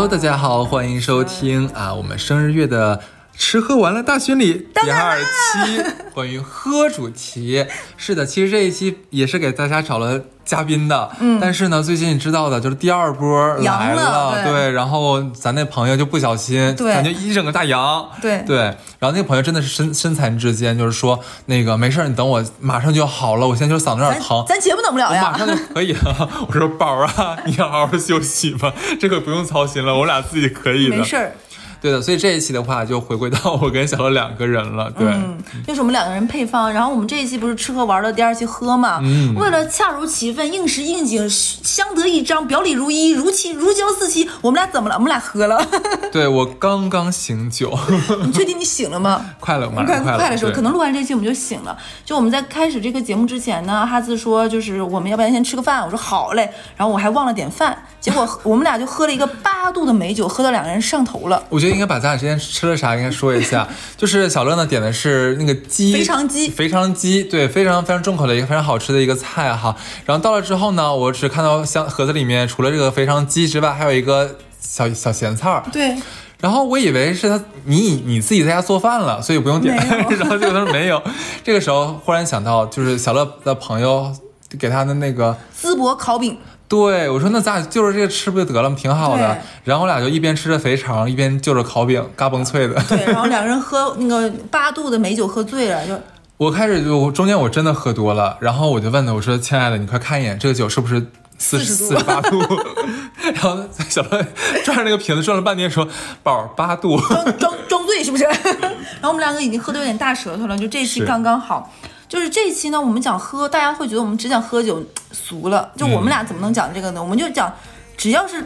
Hello，大家好，欢迎收听啊，我们生日月的吃喝玩乐大巡礼第二期，关于喝主题。是的，其实这一期也是给大家找了嘉宾的，嗯，但是呢，最近你知道的，就是第二波来阳了对。对，然后咱那朋友就不小心，对。感觉一整个大阳，对。对，然后那个朋友真的是身身残志坚，就是说那个没事儿，你等我，马上就好了，我现在就是嗓子有点疼，咱节目等不了呀。我马。上就可以了。我说宝儿啊，你要好好休息吧，这个不用操心了，我俩自己可以的。没事儿，对的，所以这一期的话就回归到我跟小乐两个人了。对，嗯，就是我们两个人配方。然后我们这一期不是吃喝玩乐第二期喝嘛？嗯为了恰如其分、应时应景、相得益彰、表里如一、如漆如胶似漆，我们俩怎么了？我们俩喝了。对我刚刚醒酒，你确定你醒了吗？快了，马快上快了。快的时候，可能录完这期我们就醒了。就我们在开始这个节目之前呢，哈子说就是我们要不然先吃个饭，我说好嘞。然后我还忘了点饭，结果我们俩就喝了一个八度的美酒，喝到两个人上头了。我觉得应该把咱俩之前吃了啥应该说一下。就是小乐呢点的是那个鸡肥肠鸡肥肠鸡，对，非常非常重口的一个非常好吃的一个菜哈。然后到了之后呢，我只看到箱盒子里面除了这个肥肠鸡之外，还有一个小小咸菜儿。对，然后我以为是他你你自己在家做饭了，所以不用点。然后结果他说没有。这个时候忽然想到，就是小乐的朋友给他的那个，淄博烤饼。对我说那咱俩就着这个吃不就得了吗？挺好的。然后我俩就一边吃着肥肠，一边就着烤饼，嘎嘣脆的。对，然后两个人喝那个八度的美酒喝醉了，就我开始就中间我真的喝多了，然后我就问他，我说亲爱的，你快看一眼这个酒是不是四十四十八度？然后小乐转着那个瓶子转了半天，说宝儿八度。装装装醉是不是？然后我们两个已经喝的有点大舌头了，就这期是刚刚好。就是这一期呢，我们讲喝，大家会觉得我们只讲喝酒俗了。就我们俩怎么能讲这个呢？我们就讲，只要是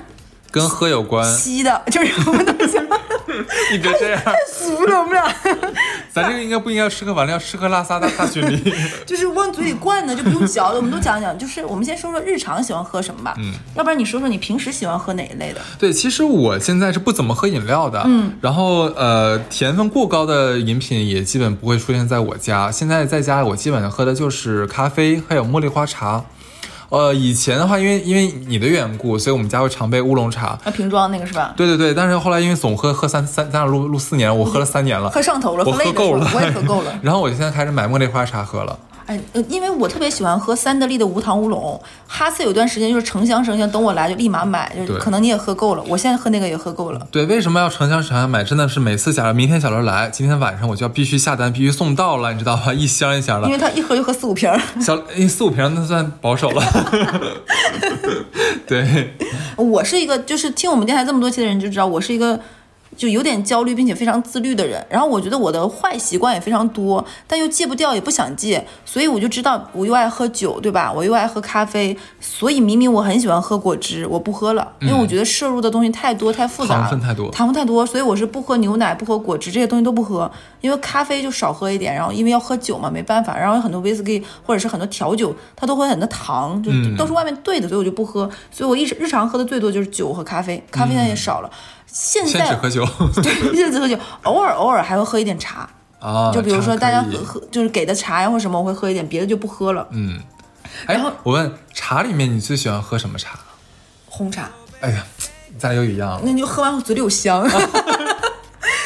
跟喝有关，吸的，就是我们都讲 你别这样。太俗了。我们俩 咱这个应该不应该吃喝玩乐，要吃喝拉撒大大群里。就是往嘴里灌的，就不用嚼了，我们都讲讲。就是我们先说说日常喜欢喝什么吧。嗯，要不然你说说你平时喜欢喝哪一类的？对，其实我现在是不怎么喝饮料的，嗯，然后呃，甜分过高的饮品也基本不会出现在我家。现在在家我基本上喝的就是咖啡，还有茉莉花茶。呃，以前的话，因为因为你的缘故，所以我们家会常备乌龙茶。那，瓶装那个是吧？对对对，但是后来因为总喝喝三三，咱俩录录四年，我喝了三年了，喝上头了，我喝够了，我也喝够了。然后我就现在开始买茉莉花茶喝了。哎，呃，因为我特别喜欢喝三得利的无糖乌龙，哈次有段时间就是成箱成箱，等我来就立马买，就是可能你也喝够了，我现在喝那个也喝够了。对，为什么要成箱成箱买？真的是每次假如明天小刘来，今天晚上我就要必须下单，必须送到了，你知道吧？一箱一箱的因。为他一喝就喝四五瓶儿。小哎四五瓶那算保守了。对，我是一个就是听我们电台这么多期的人就知道，我是一个就有点焦虑并且非常自律的人。然后我觉得我的坏习惯也非常多，但又戒不掉，也不想戒，所以我就知道我又爱喝酒，对吧？我又爱喝咖啡，所以明明我很喜欢喝果汁，我不喝了，因为我觉得摄入的东西太多太复杂了，糖分太多。糖分太多，所以我是不喝牛奶、不喝果汁这些东西都不喝，因为咖啡就少喝一点，然后因为要喝酒嘛，没办法，然后有很多威士忌或者是很多调酒，它都会很多糖，就嗯。都是外面兑的，所以我就不喝，所以我一直日常喝的最多就是酒和咖啡，咖啡现在也少了，现在只喝酒 对，现在只喝酒，偶尔偶尔还会喝一点茶，啊。就比如说大家喝喝就是给的茶呀或什么，我会喝一点，别的就不喝了。嗯，哎然后，我问茶里面你最喜欢喝什么茶？红茶，哎呀，咱俩又一样了，那你就喝完后嘴里有香。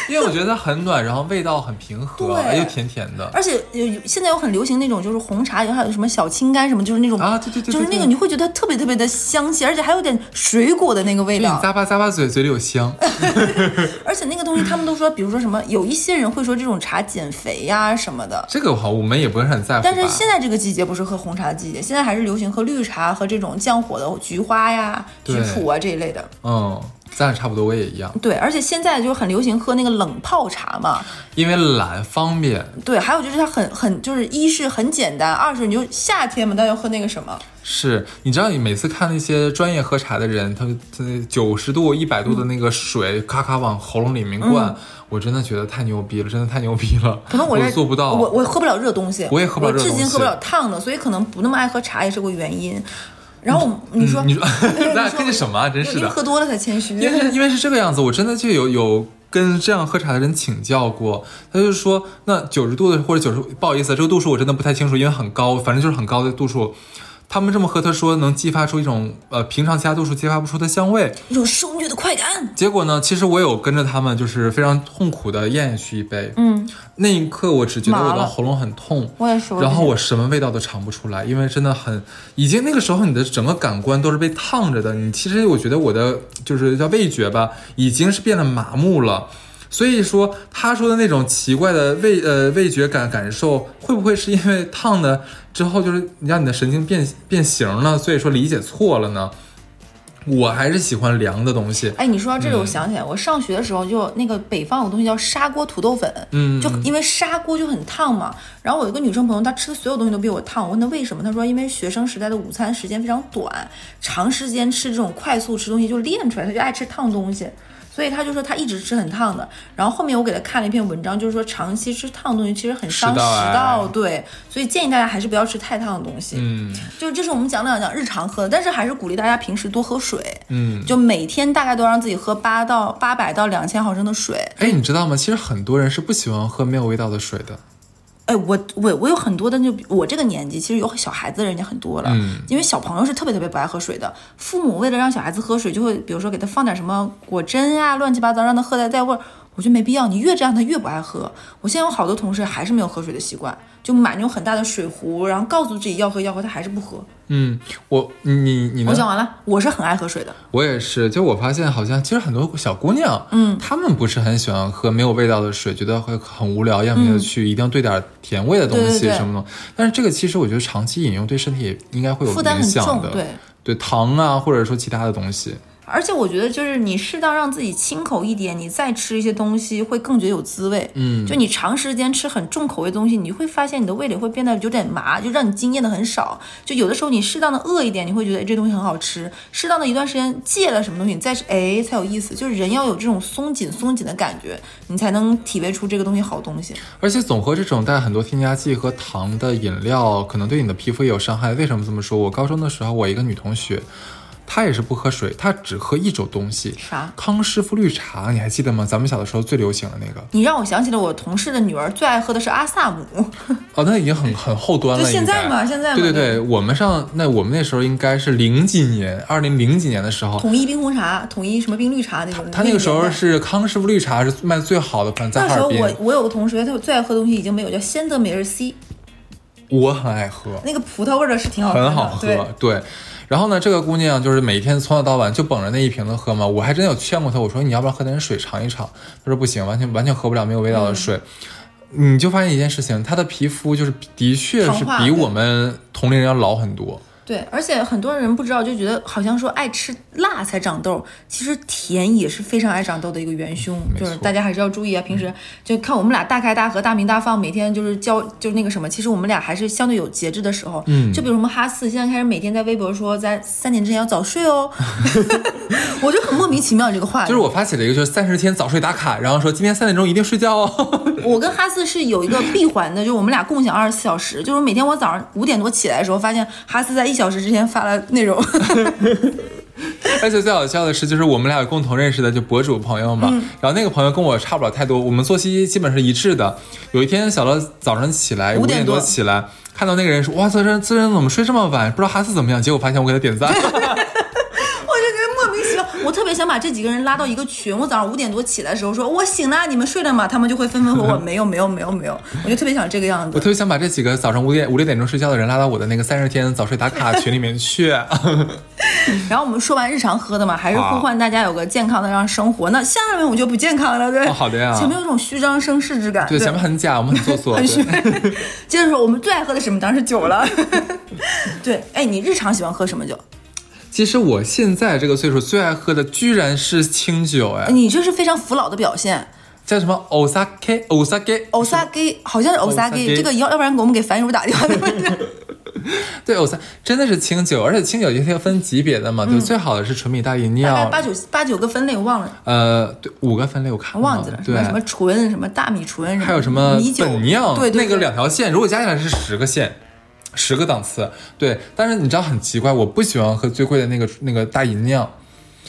因为我觉得它很暖，然后味道很平和，又甜甜的。而且有有现在有很流行那种就是红茶，还有什么小青柑什么，就是那种啊对对对对就是那个你会觉得特别特别的香气，而且还有点水果的那个味道。咂巴咂巴嘴，嘴里有香。而且那个东西他们都说，比如说什么，有一些人会说这种茶减肥呀、什么的。这个好，我们也不是很在乎。但是现在这个季节不是喝红茶的季节，现在还是流行喝绿茶和这种降火的菊花呀、菊对普啊这一类的。嗯，咱俩差不多，我也一样，对，而且现在就很流行喝那个冷泡茶嘛。因为懒方便。对，还有就是它很很就是一是很简单，二是你就夏天嘛，大家喝那个什么。是，你知道你每次看那些专业喝茶的人，他他九十度、一百度的那个水，咔咔往喉咙里面灌，我真的觉得太牛逼了，真的太牛逼了。可能我这做不到。我我喝不了热东西，我也喝不了热东西至今喝不了烫的，所以可能不那么爱喝茶也是个原因。然后你说，嗯你说咱 俩你气 什么啊？真是的。喝多了才谦虚。因为因为是这个样子，我真的就有有跟这样喝茶的人请教过，他就说那九十度的或者九十，不好意思，这个度数我真的不太清楚，因为很高，反正就是很高的度数。他们这么喝，他说能激发出一种呃平常其他度数激发不出的香味。一种受虐的快感。结果呢，其实我有跟着他们，就是非常痛苦的咽下去一杯。嗯，那一刻我只觉得我的喉咙很痛，我也是。然后我什么味道都尝不出来，因为真的很，已经那个时候你的整个感官都是被烫着的。你其实我觉得我的就是叫味觉吧，已经是变得麻木了。所以说他说的那种奇怪的味呃味觉感感受，会不会是因为烫的之后就是让你的神经变变形了？所以说理解错了呢？我还是喜欢凉的东西。哎，你说到这个，我想起来，我上学的时候就那个北方有东西叫砂锅土豆粉，嗯就因为砂锅就很烫嘛。然后我有一个女生朋友，她吃的所有东西都比我烫。我问她为什么，她说因为学生时代的午餐时间非常短，长时间吃这种快速吃东西就练出来，她就爱吃烫东西。所以他就说他一直吃很烫的。然后后面我给他看了一篇文章，就是说长期吃烫的东西其实很伤食道癌食道，对。所以建议大家还是不要吃太烫的东西。嗯就这是我们讲两讲日常喝的，但是还是鼓励大家平时多喝水。嗯，就每天大概都让自己喝八到八百到两千毫升的水。哎，你知道吗？其实很多人是不喜欢喝没有味道的水的。哎，我我我有很多的，就我这个年纪，其实有小孩子的人家很多了，嗯因为小朋友是特别特别不爱喝水的。父母为了让小孩子喝水，就会比如说给他放点什么果珍啊、乱七八糟，让他喝来带味儿。我觉得没必要，你越这样他越不爱喝。我现在有好多同事还是没有喝水的习惯，就买那种很大的水壶，然后告诉自己要喝要喝，他还是不喝。嗯，我你你我？讲完了，我是很爱喝水的。我也是，就我发现好像其实很多小姑娘，嗯，她们不是很喜欢喝没有味道的水，觉得会很无聊，要么就去一定要兑点甜味的东西什么的。但是这个其实我觉得长期饮用对身体也应该会有负担很影响的，重对对糖啊，或者说其他的东西。而且我觉得，就是你适当让自己清口一点，你再吃一些东西会更觉得有滋味。嗯就你长时间吃很重口味的东西，你会发现你的味蕾会变得有点麻，就让你惊艳的很少。就有的时候你适当的饿一点，你会觉得哎这东西很好吃；适当的一段时间戒了什么东西，你再吃哎才有意思。就是人要有这种松紧松紧的感觉，你才能体味出这个东西好东西。而且总喝这种带很多添加剂和糖的饮料，可能对你的皮肤也有伤害。为什么这么说？我高中的时候，我一个女同学，她也是不喝水，他只喝一种东西，啥？康师傅绿茶，你还记得吗？咱们小的时候最流行的那个。你让我想起了我同事的女儿最爱喝的是阿萨姆，哦，那已经很很后端了。就现在应该嘛现在嘛对对对，我们上那我们那时候应该是零几年，二零零几年的时候，统一冰红茶，统一什么冰绿茶那种。他那个时候是康师傅绿茶是卖最好的，可能在那时候我我有个同学，他最爱喝的东西已经没有，叫仙德美日 C，我很爱喝，那个葡萄味儿的是挺好喝的，很好喝，对，对。然后呢，这个姑娘就是每天从早到晚就捧着那一瓶子喝嘛。我还真有劝过她，我说你要不要喝点水尝一尝？她说不行，完全完全喝不了没有味道的水。你就发现一件事情，她的皮肤就是的确是比我们同龄人要老很多。对，而且很多人不知道，就觉得好像说爱吃辣才长痘，其实甜也是非常爱长痘的一个元凶，就是大家还是要注意啊。平时就看我们俩大开大合、大鸣大放，每天就是教就是那个什么，其实我们俩还是相对有节制的时候。嗯就比如什么哈四现在开始每天在微博说在三点之前要早睡哦，我就很莫名其妙这个话，就是我发起了一个就是三十天早睡打卡，然后说今天三点钟一定睡觉哦。我跟哈斯是有一个闭环的，就是我们俩共享二十四小时。就是每天我早上五点多起来的时候，发现哈斯在一小时之前发了内容。而且最好笑的是，就是我们俩有共同认识的就博主朋友嘛，嗯然后那个朋友跟我差不了太多，我们作息基本是一致的。有一天小乐早上起来五点多多起来，看到那个人说哇，这人这人怎么睡这么晚？不知道哈斯怎么样？结果发现我给他点赞。我就觉得莫名其妙，我特别想把这几个人拉到一个群。我早上五点多起来的时候说，我醒了，你们睡了吗？他们就会纷纷和我 没有没有没有没有。我就特别想这个样子。我特别想把这几个早上五点五六点钟睡觉的人拉到我的那个三十天早睡打卡群里面去。然后我们说完日常喝的嘛，还是呼唤大家有个健康的让生活。那下面我就不健康了，对。哦好的呀前面有种虚张声势之感。对，前面很假，我们很做作。很虚对。接着说，我们最爱喝的什么？当然是酒了。对，哎，你日常喜欢喝什么酒？其实我现在这个岁数最爱喝的居然是清酒，哎，你这是非常服老的表现。叫什么？Osaka Osaka Osaka，好像是欧萨给，Osake 这个要要不然给我们给樊叔打电话。对不对对，我猜真的是清酒，而且清酒也是要分级别的嘛，就最好的是纯米大吟酿大概酿，八九八九个分类，我忘了，呃，对，五个分类我看忘记了，什对。么，什么纯，什么大米纯，还有什么米酒。酿，对对，那个两条线，如果加起来是十个线。十个档次，对，但是你知道很奇怪，我不喜欢喝最贵的那个那个大吟酿，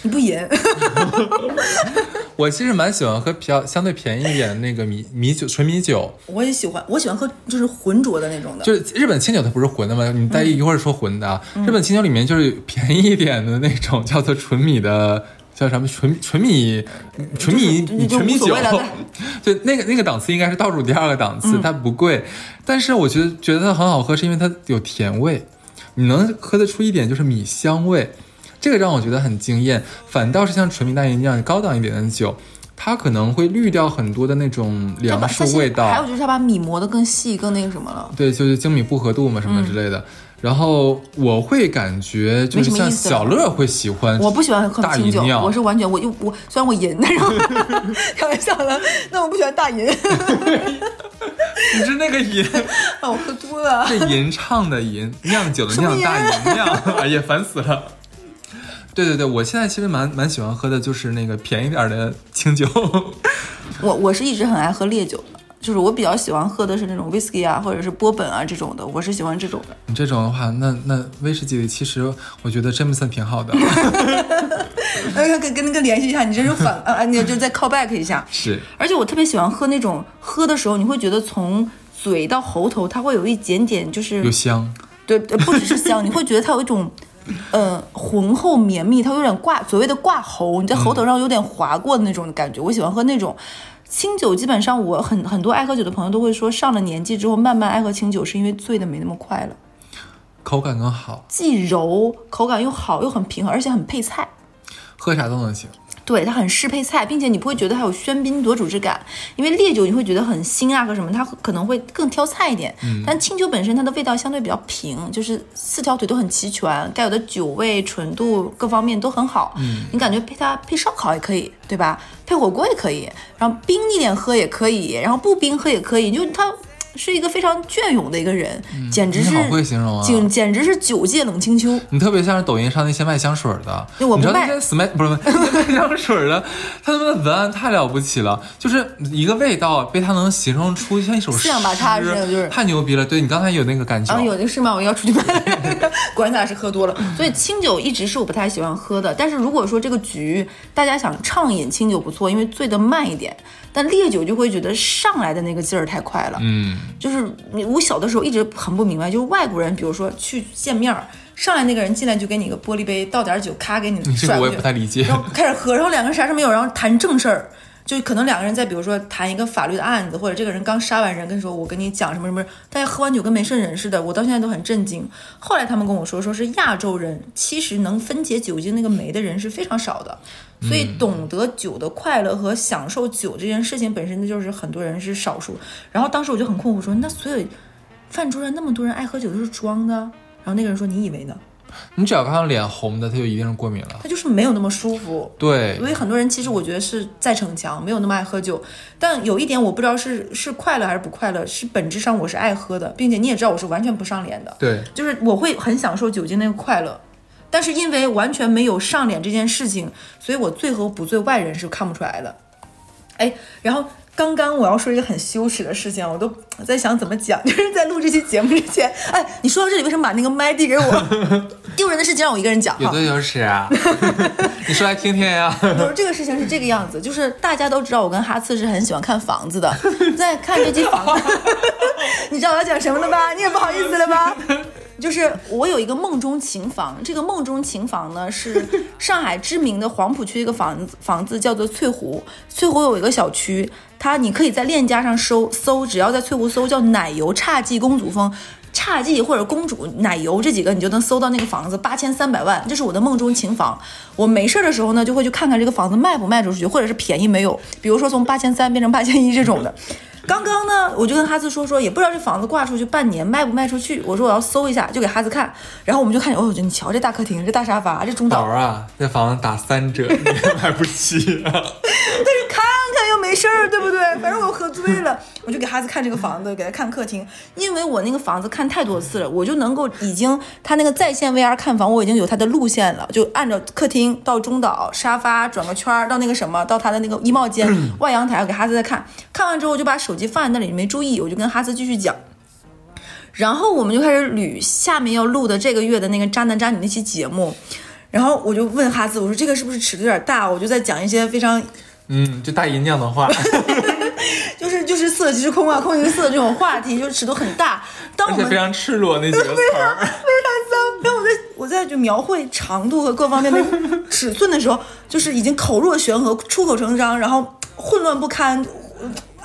你不饮？我其实蛮喜欢喝比较相对便宜一点的那个米米酒纯米酒，我也喜欢，我喜欢喝就是浑浊的那种的。就是日本清酒它不是浑的吗？你待一会儿说浑的啊，日本清酒里面就是便宜一点的那种叫做纯米的。叫什么纯纯米纯米纯米酒？对，那个那个档次应该是倒数第二个档次，它不贵，但是我觉得觉得它很好喝，是因为它有甜味，你能喝得出一点就是米香味，这个让我觉得很惊艳。反倒是像纯米大吟酿高档一点的酒，它可能会滤掉很多的那种粮食味道。还有就是它把米磨得更细，更那个什么了。对，就是精米不合度嘛，什么之类的。然后我会感觉就是像小乐会喜欢，我不喜欢喝清酒，我是完全我又我虽然我淫，但是开玩笑了，那我不喜欢大吟。你是那个吟？我喝多了。这吟唱的吟，酿酒的酿，大吟酿。哎呀，烦死了。对对对，我现在其实蛮蛮喜欢喝的，就是那个便宜点的清酒。我我是一直很爱喝烈酒的。就是我比较喜欢喝的是那种 whisky 啊，或者是波本啊这种的，我是喜欢这种的。你这种的话，那那威士忌其实我觉得真不算挺好的。跟跟跟那个联系一下，你这是反啊，你就再 call back 一下。是。而且我特别喜欢喝那种喝的时候，你会觉得从嘴到喉头，它会有一点点就是有香。对，不只是香，你会觉得它有一种呃浑厚绵密，它有点挂所谓的挂喉，你在喉头上有点划过的那种感觉。我喜欢喝那种。清酒基本上，我很很多爱喝酒的朋友都会说，上了年纪之后慢慢爱喝清酒，是因为醉的没那么快了，口感更好，既柔，口感又好，又很平衡，而且很配菜，喝啥都能行。对它很适配菜，并且你不会觉得它有喧宾夺主之感，因为烈酒你会觉得很腥啊和什么，它可能会更挑菜一点。嗯，但清酒本身它的味道相对比较平，就是四条腿都很齐全，该有的酒味、纯度各方面都很好。嗯，你感觉配它配烧烤也可以，对吧？配火锅也可以，然后冰一点喝也可以，然后不冰喝也可以，就它。是一个非常隽永的一个人，简直是好会形容啊！简简直是九界冷清秋。你特别像是抖音上那些卖香水的，我不卖。不是卖香水的，他们的文案太了不起了，就是一个味道被他能形容出像一首诗，太牛逼了。对你刚才有那个感觉啊，有那是吗？我要出去卖。果然咱俩是喝多了，所以清酒一直是我不太喜欢喝的。但是如果说这个局大家想畅饮清酒不错，因为醉得慢一点。但烈酒就会觉得上来的那个劲儿太快了，嗯，就是我小的时候一直很不明白，就是外国人，比如说去见面儿，上来那个人进来就给你个玻璃杯，倒点酒，咔给你甩过去，我也不太理解。然后开始喝，然后两个人啥事没有，然后谈正事儿，就可能两个人在比如说谈一个法律的案子，或者这个人刚杀完人，跟说我跟你讲什么什么，大家喝完酒跟没事人似的，我到现在都很震惊。后来他们跟我说，说是亚洲人其实能分解酒精那个酶的人是非常少的。所以，懂得酒的快乐和享受酒这件事情本身，那就是很多人是少数。然后当时我就很困惑，说那所有饭桌上那么多人爱喝酒都是装的？然后那个人说：“你以为呢？你只要看到脸红的，他就一定是过敏了。他就是没有那么舒服。对，所以很多人其实我觉得是在逞强，没有那么爱喝酒。但有一点我不知道是是快乐还是不快乐，是本质上我是爱喝的，并且你也知道我是完全不上脸的。对，就是我会很享受酒精那个快乐。但是因为完全没有上脸这件事情，所以我醉和不醉外人是看不出来的。哎，然后刚刚我要说一个很羞耻的事情，我都在想怎么讲，就是在录这期节目之前，哎，你说到这里为什么把那个 麦递给我？丢人的事情让我一个人讲，有的羞耻啊，你说来听听呀。不是这个事情是这个样子，就是大家都知道我跟哈次是很喜欢看房子的，在看这期房子，你知道我要讲什么了吧？你也不好意思了吧？就是我有一个梦中情房，这个梦中情房呢 是上海知名的黄浦区一个房子，房子叫做翠湖。翠湖有一个小区，它你可以在链家上搜搜，只要在翠湖搜叫奶油侘寂公主风，侘寂或者公主奶油这几个，你就能搜到那个房子，八千三百万，这是我的梦中情房。我没事的时候呢，就会去看看这个房子卖不卖出去，或者是便宜没有，比如说从八千三变成八千一这种的。刚刚呢，我就跟哈斯说说，也不知道这房子挂出去半年卖不卖出去。我说我要搜一下，就给哈斯看。然后我们就看见，哦，你瞧这大客厅，这大沙发，这中岛啊，这房子打三折，你买不起啊。但是看没事儿，对不对？反正我喝醉了，我就给哈斯看这个房子，给他看客厅。因为我那个房子看太多次了，我就能够已经他那个在线 VR 看房，我已经有他的路线了，就按照客厅到中岛沙发转个圈儿到那个什么，到他的那个衣帽间外阳台，我给哈斯在看。看完之后，我就把手机放在那里，没注意，我就跟哈斯继续讲。然后我们就开始捋下面要录的这个月的那个渣男渣女那期节目。然后我就问哈兹，我说这个是不是尺度有点大？我就在讲一些非常嗯，就大姨娘的话，就是就是色即是空啊，空即是色这种话题，就是尺度很大。当而我们且非常赤裸那几个词儿。非常脏。然后我在我在就描绘长度和各方面的尺寸的时候，就是已经口若悬河、出口成章，然后混乱不堪、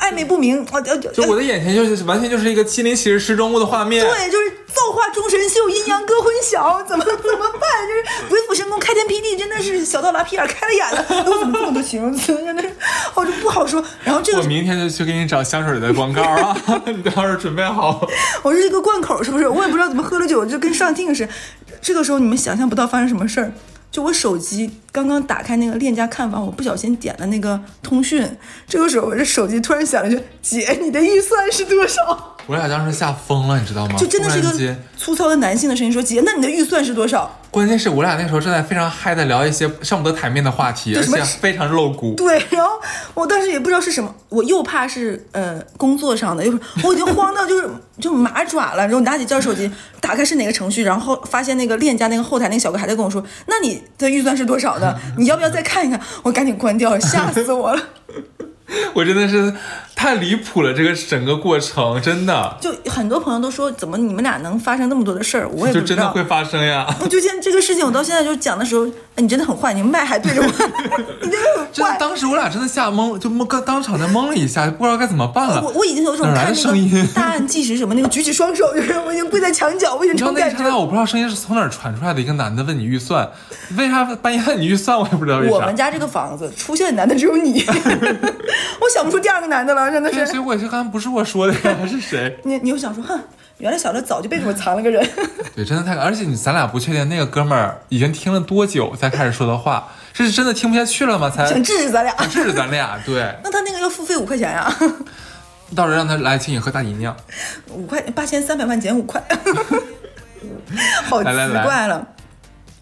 暧昧不明啊！就就我的眼前就是完全就是一个七零七十失踪物的画面。对，就是造化钟神秀，阴阳割昏晓，怎么怎么办？就是鬼斧神工，开天辟地，真的是小到拉屁眼开了眼了。我怎么这么多形容词？真的是，我就不好说。然后这个我明天就去给你找香水的广告啊！你到时候准备好。我是一个贯口，是不是？我也不知道怎么喝了酒就跟上镜似的。这个时候你们想象不到发生什么事儿。就我手机刚刚打开那个链家看房，我不小心点了那个通讯。这个时候我这手机突然响了一句：“姐，你的预算是多少我俩当时吓疯了，你知道吗？？”就真的是一个粗糙的男性的声音说：“姐，那你的预算是多少关键是我俩那时候正在非常嗨的聊一些上不得台面的话题，而且非常露骨？”。对，然后我当时也不知道是什么，我又怕是呃工作上的，又是我已经慌到就是 就麻爪了。然后拿起这手机，打开是哪个程序，然后发现那个链家那个后台那个小哥还在跟我说：“那你的预算是多少你要不要再看一看？”我赶紧关掉，吓死我了。我真的是太离谱了，这个整个过程真的就很多朋友都说，怎么你们俩能发生那么多的事儿？我也不知道。就真的会发生呀。我就现在这个事情，我到现在就讲的时候，哎，你真的很坏，你麦还对着我，你真的真的，很坏。当时我俩真的吓懵了，就懵，刚当场在懵了一下，不知道该怎么办了我。我已经有种看那的声音个 大案纪实什么那个举起双手，就是我已经跪在墙角，我已经你知道成感觉那一刹那，我不知道声音是从哪儿传出来的。一个男的问你预算，为啥半夜问你预算？我也不知道为啥我们。家这个房子出现的男的只有你，我想不出第二个男的了，真的是，所以是。我也是刚才不是我说的呀，是谁？你你又想说，哼，原来小乐早就被我藏了个人。对，真的太，而且你咱俩不确定那个哥们儿已经听了多久才开始说的话，是真的听不下去了吗？才想制止咱俩，制止咱俩。对，那他那个要付费五块钱呀、到时候让他来请你喝大姨娘。五块八千三百万减五块，好奇来来来怪了。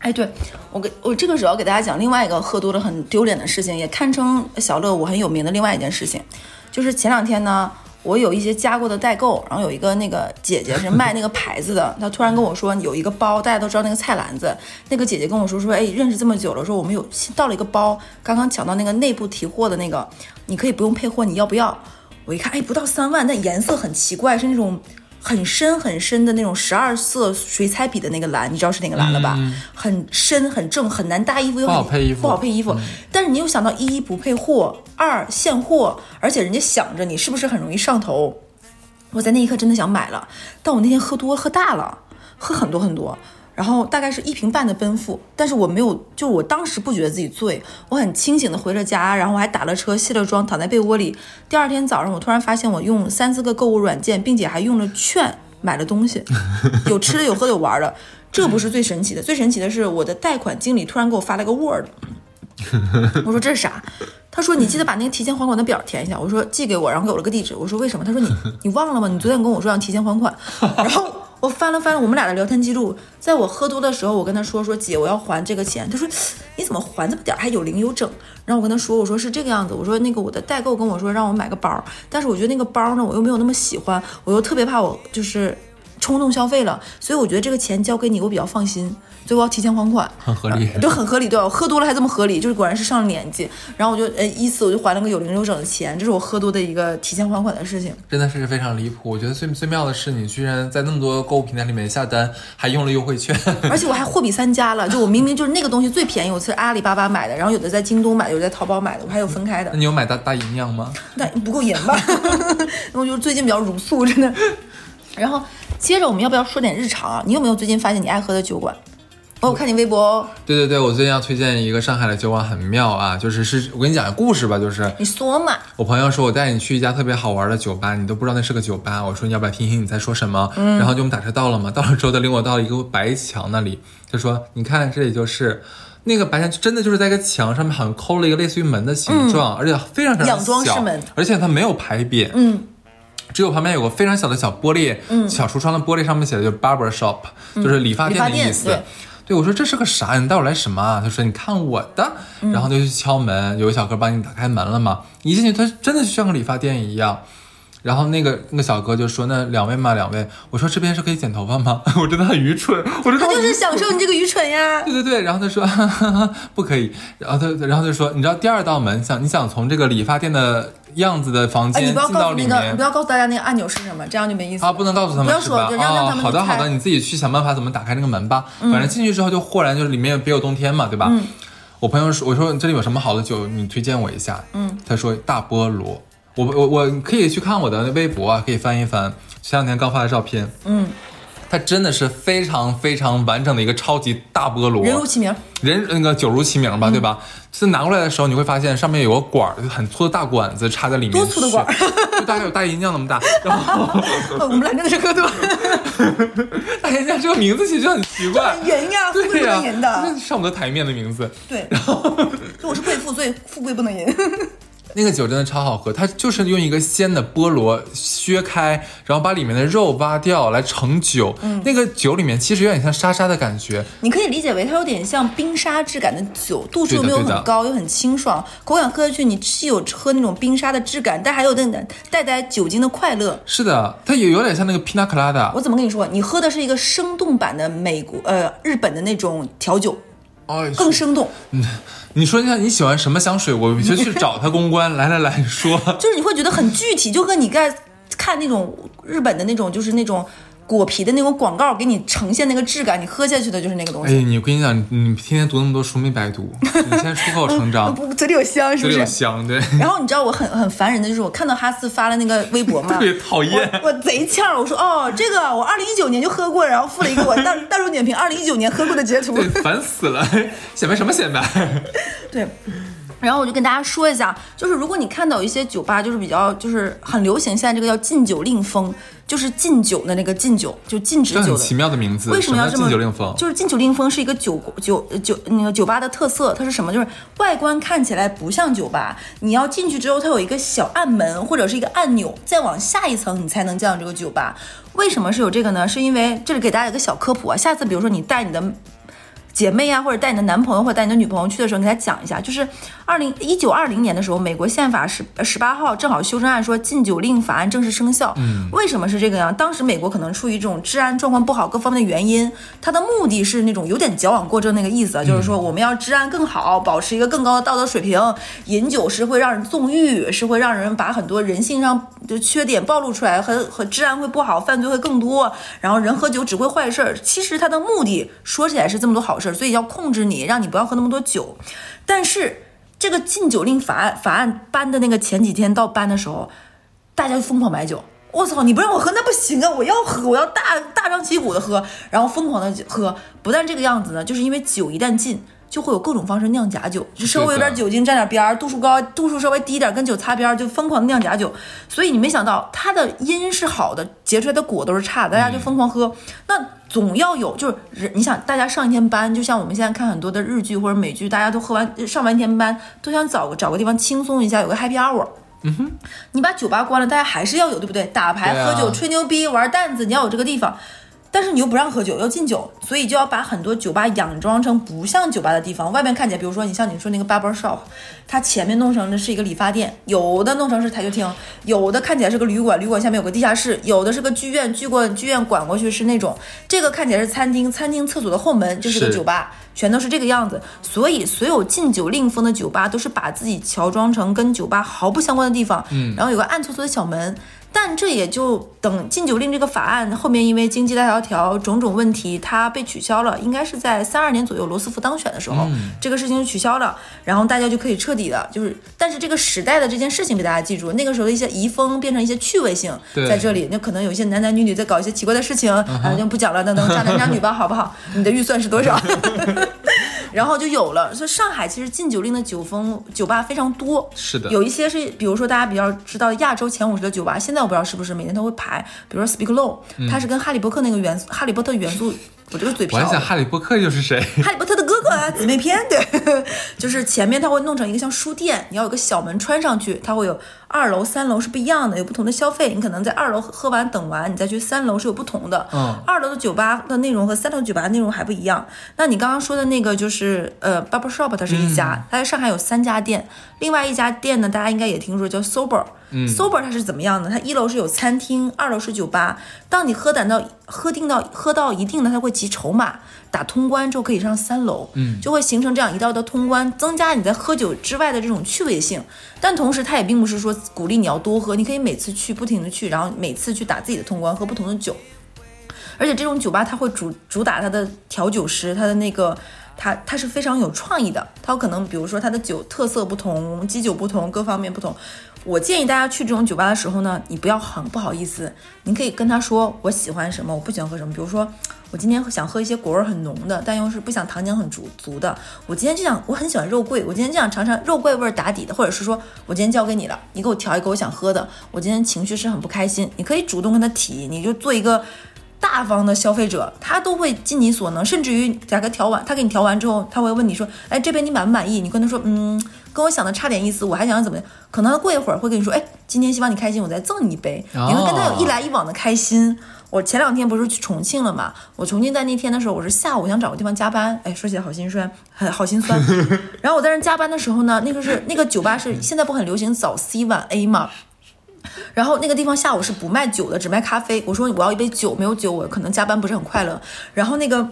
哎，对我给我这个时候要给大家讲另外一个喝多了很丢脸的事情，也堪称小乐我很有名的另外一件事情，就是前两天呢，我有一些加过的代购，然后有一个那个姐姐是卖那个牌子的，她突然跟我说有一个包，大家都知道那个菜篮子，那个姐姐跟我说说，哎，认识这么久了，说我们有新到了一个包，刚刚抢到那个内部提货的那个，你可以不用配货，你要不要？我一看，哎，不到三万，但颜色很奇怪，是那种很深很深的那种十二色水彩笔的那个蓝，你知道是哪个蓝了吧？很深很正，很难搭衣服，又好配衣服不好配衣服。但是你又想到一不配货，二现货，而且人家想着你是不是很容易上头？我在那一刻真的想买了，但我那天喝多喝大了，喝很多很多，然后大概是一瓶半的奔赴，但是我没有，就我当时不觉得自己醉，我很清醒的回了家，然后我还打了车，卸了妆，躺在被窝里。第二天早上，我突然发现我用三四个购物软件，并且还用了券买了东西，有吃的，有喝的，有玩的。这不是最神奇的，最神奇的是我的贷款经理突然给我发了个 Word，我说这是啥？他说你记得把那个提前还款的表填一下。我说寄给我，然后给我了个地址。我说为什么？他说你你忘了吗？你昨天跟我说要提前还款。然后我翻了翻我们俩的聊天记录，在我喝多的时候，我跟他说说姐我要还这个钱。他说你怎么还这么点儿，还有零有整？然后我跟他说我说是这个样子，我说那个我的代购跟我说让我买个包，但是我觉得那个包呢我又没有那么喜欢，我又特别怕我就是冲动消费了，所以我觉得这个钱交给你我比较放心，所以我要提前还款。很合理。就很合理，对吧？我喝多了还这么合理，就是果然是上了年纪。然后我就呃依次我就还了个有零有整的钱，这是我喝多的一个提前还款的事情。真的是非常离谱。我觉得最最妙的是，你居然在那么多购物平台里面下单，还用了优惠券。而且我还货比三家了，就我明明就是那个东西最便宜，我是阿里巴巴买的，然后有的在京东买的，有的在淘宝买的，我还有分开的那，你有买大大姨娘吗？但不够盐吧？然后就是最近比较茹素，真的。然后接着我们要不要说点日常啊？你有没有最近发现你爱喝的酒馆？哦，我看你微博哦，对对对，我最近要推荐一个上海的酒馆，很妙啊！就是是我跟你讲个故事吧，就是你说嘛？我朋友说我带你去一家特别好玩的酒吧，你都不知道那是个酒吧。我说你要不要听听你在说什么？然后就我们打车到了嘛，到了之后他领我到了一个白墙那里，他说你看这里就是。那个白墙真的就是在一个墙上面，好像抠了一个类似于门的形状，而且非常非常仰装小式门，而且它没有牌匾，嗯，只有旁边有个非常小的小玻璃，小橱窗的玻璃上面写的就是 barber shop，、就是理发店店的意思。对对，我说这是个啥？你带我来什么啊？他说你看我的，嗯然后就去敲门，有个小哥帮你打开门了嘛。一进去，他真的就像个理发店一样。然后那个那个小哥就说：“那两位嘛？两位？”我说：“这边是可以剪头发吗？” 我真的很愚蠢，我真的他就是享受你这个愚蠢呀。对对对，然后他说哈哈哈不可以，然后他然后他就说，你知道第二道门想你想从这个理发店的样子的房哎，间进到里告诉那个，你不要告诉大家那个按钮是什么，这样就没意思啊，不能告诉他们不要？说就让让他哦，们好的好的，你自己去想办法怎么打开那个门吧。嗯反正进去之后就豁然就是里面别有洞天嘛，对吧？我朋友说，我说这里有什么好的酒，你推荐我一下。嗯，他说大菠萝，我我我可以去看我的微博啊，可以翻一翻前两天刚发的照片。嗯，它真的是非常非常完整的一个超级大菠萝，人如其名。人那个酒如其名吧，对吧？是拿过来的时候，你会发现上面有个管儿，很粗的大管子插在里面，多粗的管儿？就大概有大银酱那么大。然后我们俩真的是喝多了，大银酱这个名字其实就很奇怪，很淫呀，不能淫的。那上不得台面的名字。对，就我是贵妇，所以富贵不能淫。那个酒真的超好喝，它就是用一个鲜的菠萝削开，然后把里面的肉挖掉来盛酒。嗯那个酒里面其实有点像沙沙的感觉，你可以理解为它有点像冰沙质感的酒，度数又没有很高，又很清爽，口感喝下去，你既有喝那种冰沙的质感，但还有那种带带酒精的快乐。是的，它也有点像那个 Pina Colada。我怎么跟你说？你喝的是一个生动版的美国呃日本的那种调酒，哦，更生动，你说一下你喜欢什么香水，我就去找他公关。来来来说，就是你会觉得很具体，就跟你在看那种日本的那种就是那种果皮的那种广告给你呈现那个质感，你喝下去的就是那个东西哎，西。你我跟你讲，你天天读那么多书没白读，你现在出口成章，不，嘴里有香是嘴里有不是？香，对，然后你知道我很很烦人的就是我看到哈斯发了那个微博嘛，特别讨厌。我我贼呛，我说哦，这个我二零一九年就喝过，然后附了一个我大大众点评二零一九年喝过的截图。对，烦死了，显摆什么显摆？对，然后我就跟大家说一下，就是如果你看到一些酒吧，就是比较就是很流行，现在这个叫禁酒令风，就是禁酒的那个禁酒，就禁止酒奇妙的名字，为什么要叫这么？禁酒令风？就是禁酒令风是一个酒酒酒那个酒吧的特色，它是什么？就是外观看起来不像酒吧，你要进去之后，它有一个小暗门或者是一个按钮，再往下一层你才能进到这个酒吧。为什么是有这个呢？是因为这里给大家一个小科普啊，下次比如说你带你的。姐妹啊，或者带你的男朋友或者带你的女朋友去的时候，你给他讲一下，就是二零一九二零年的时候，美国宪法十十八号正好修正案说禁酒令法案正式生效。嗯，为什么是这个样？当时美国可能出于这种治安状况不好各方面的原因，它的目的是那种有点矫枉过正那个意思啊，就是说我们要治安更好，保持一个更高的道德水平。饮酒是会让人纵欲，是会让人把很多人性上的缺点暴露出来，和和治安会不好，犯罪会更多。然后人喝酒只会坏事儿。其实它的目的说起来是这么多好所以要控制你，让你不要喝那么多酒。但是这个禁酒令法案法案颁的那个前几天到颁的时候，大家就疯狂买酒。我操！你不让我喝那不行啊！我要喝，我要大大张旗鼓的喝，然后疯狂的喝。不但这个样子呢，就是因为酒一旦禁，就会有各种方式酿假酒，就稍微有点酒精沾点边儿，度数高，度数稍微低一点，跟酒擦边儿，就疯狂的酿假酒。所以你没想到它的因是好的，结出来的果都是差的，大家就疯狂喝。那总要有，就是人，你想大家上一天班，就像我们现在看很多的日剧或者美剧，大家都喝完上完一天班，都想找个找个地方轻松一下，有个 happy hour。嗯哼，你把酒吧关了，大家还是要有，对不对？打牌、啊喝酒、吹牛逼、玩蛋子，你要有这个地方。但是你又不让喝酒，要禁酒，所以就要把很多酒吧佯装成不像酒吧的地方，外面看起来，比如说你像你说那个 barber shop，它前面弄成的是一个理发店，有的弄成是台球厅，有的看起来是个旅馆，旅馆下面有个地下室，有的是个剧院，剧过剧院管过去是那种，这个看起来是餐厅，餐厅厕所的后门就是个酒吧。全都是这个样子，所以所有禁酒令风的酒吧都是把自己乔装成跟酒吧毫不相关的地方，嗯，然后有个暗搓搓的小门。但这也就等禁酒令这个法案后面因为经济大萧条种种问题，它被取消了，应该是在三二年左右罗斯福当选的时候，这个事情就取消了，然后大家就可以彻底的，就是但是这个时代的这件事情被大家记住，那个时候的一些遗风变成一些趣味性在这里，那可能有一些男男女女在搞一些奇怪的事情，啊就不讲了，等等渣男渣女吧，好不好？你的预算是多少？然后就有了。所以上海其实禁酒令的酒风酒吧非常多，是的有一些是比如说大家比较知道亚洲前五十的酒吧，现在我不知道是不是每年都会排，比如说 Speak Low，、它是跟哈利波特那个元素，哈利波特元素，我这个嘴瓢我还。想哈利波特又是谁？哈利波特的哥哥啊，姊妹篇，对，就是前面它会弄成一个像书店，你要有个小门穿上去，它会有二楼、三楼是不一样的，有不同的消费。你可能在二楼喝完等完，你再去三楼是有不同的。嗯二楼的酒吧的内容和三楼酒吧的内容还不一样。那你刚刚说的那个就是呃 barber shop，它是一家，它在上海有三家店，另外一家店呢，大家应该也听说叫 sober。嗯 sober 它是怎么样的？它一楼是有餐厅，二楼是酒吧。当你喝胆到喝定到喝到一定的，它会集筹码，打通关之后可以上三楼，嗯就会形成这样一道道通关，增加你在喝酒之外的这种趣味性。但同时，它也并不是说鼓励你要多喝，你可以每次去不停的去，然后每次去打自己的通关，喝不同的酒。而且这种酒吧它会主主打它的调酒师，它的那个它它是非常有创意的，它有可能比如说它的酒特色不同，基酒不同，各方面不同。我建议大家去这种酒吧的时候呢，你不要很不好意思，你可以跟他说我喜欢什么，我不喜欢喝什么。比如说我今天想喝一些果味很浓的，但又是不想糖浆很足足的。我今天就想我很喜欢肉桂，我今天就想尝尝肉桂味打底的，或者是说我今天交给你了，你给我调一个我想喝的。我今天情绪是很不开心，你可以主动跟他提，你就做一个。大方的消费者，他都会尽你所能，甚至于价格调完，他给你调完之后，他会问你说：“哎，这杯你满不满意？”你跟他说：“嗯，跟我想的差点意思，我还想怎么样？”可能过一会儿会跟你说：“哎，今天希望你开心，我再赠你一杯。”你会跟他有一来一往的开心。我前两天不是去重庆了嘛？我重庆在那天的时候，我是下午想找个地方加班，哎，说起来好心酸，很好心酸。然后我在那加班的时候呢，那个是那个酒吧是现在不很流行早 C 晚 A 嘛？然后那个地方下午是不卖酒的，只卖咖啡。我说我要一杯酒，没有酒我可能加班不是很快乐。然后那个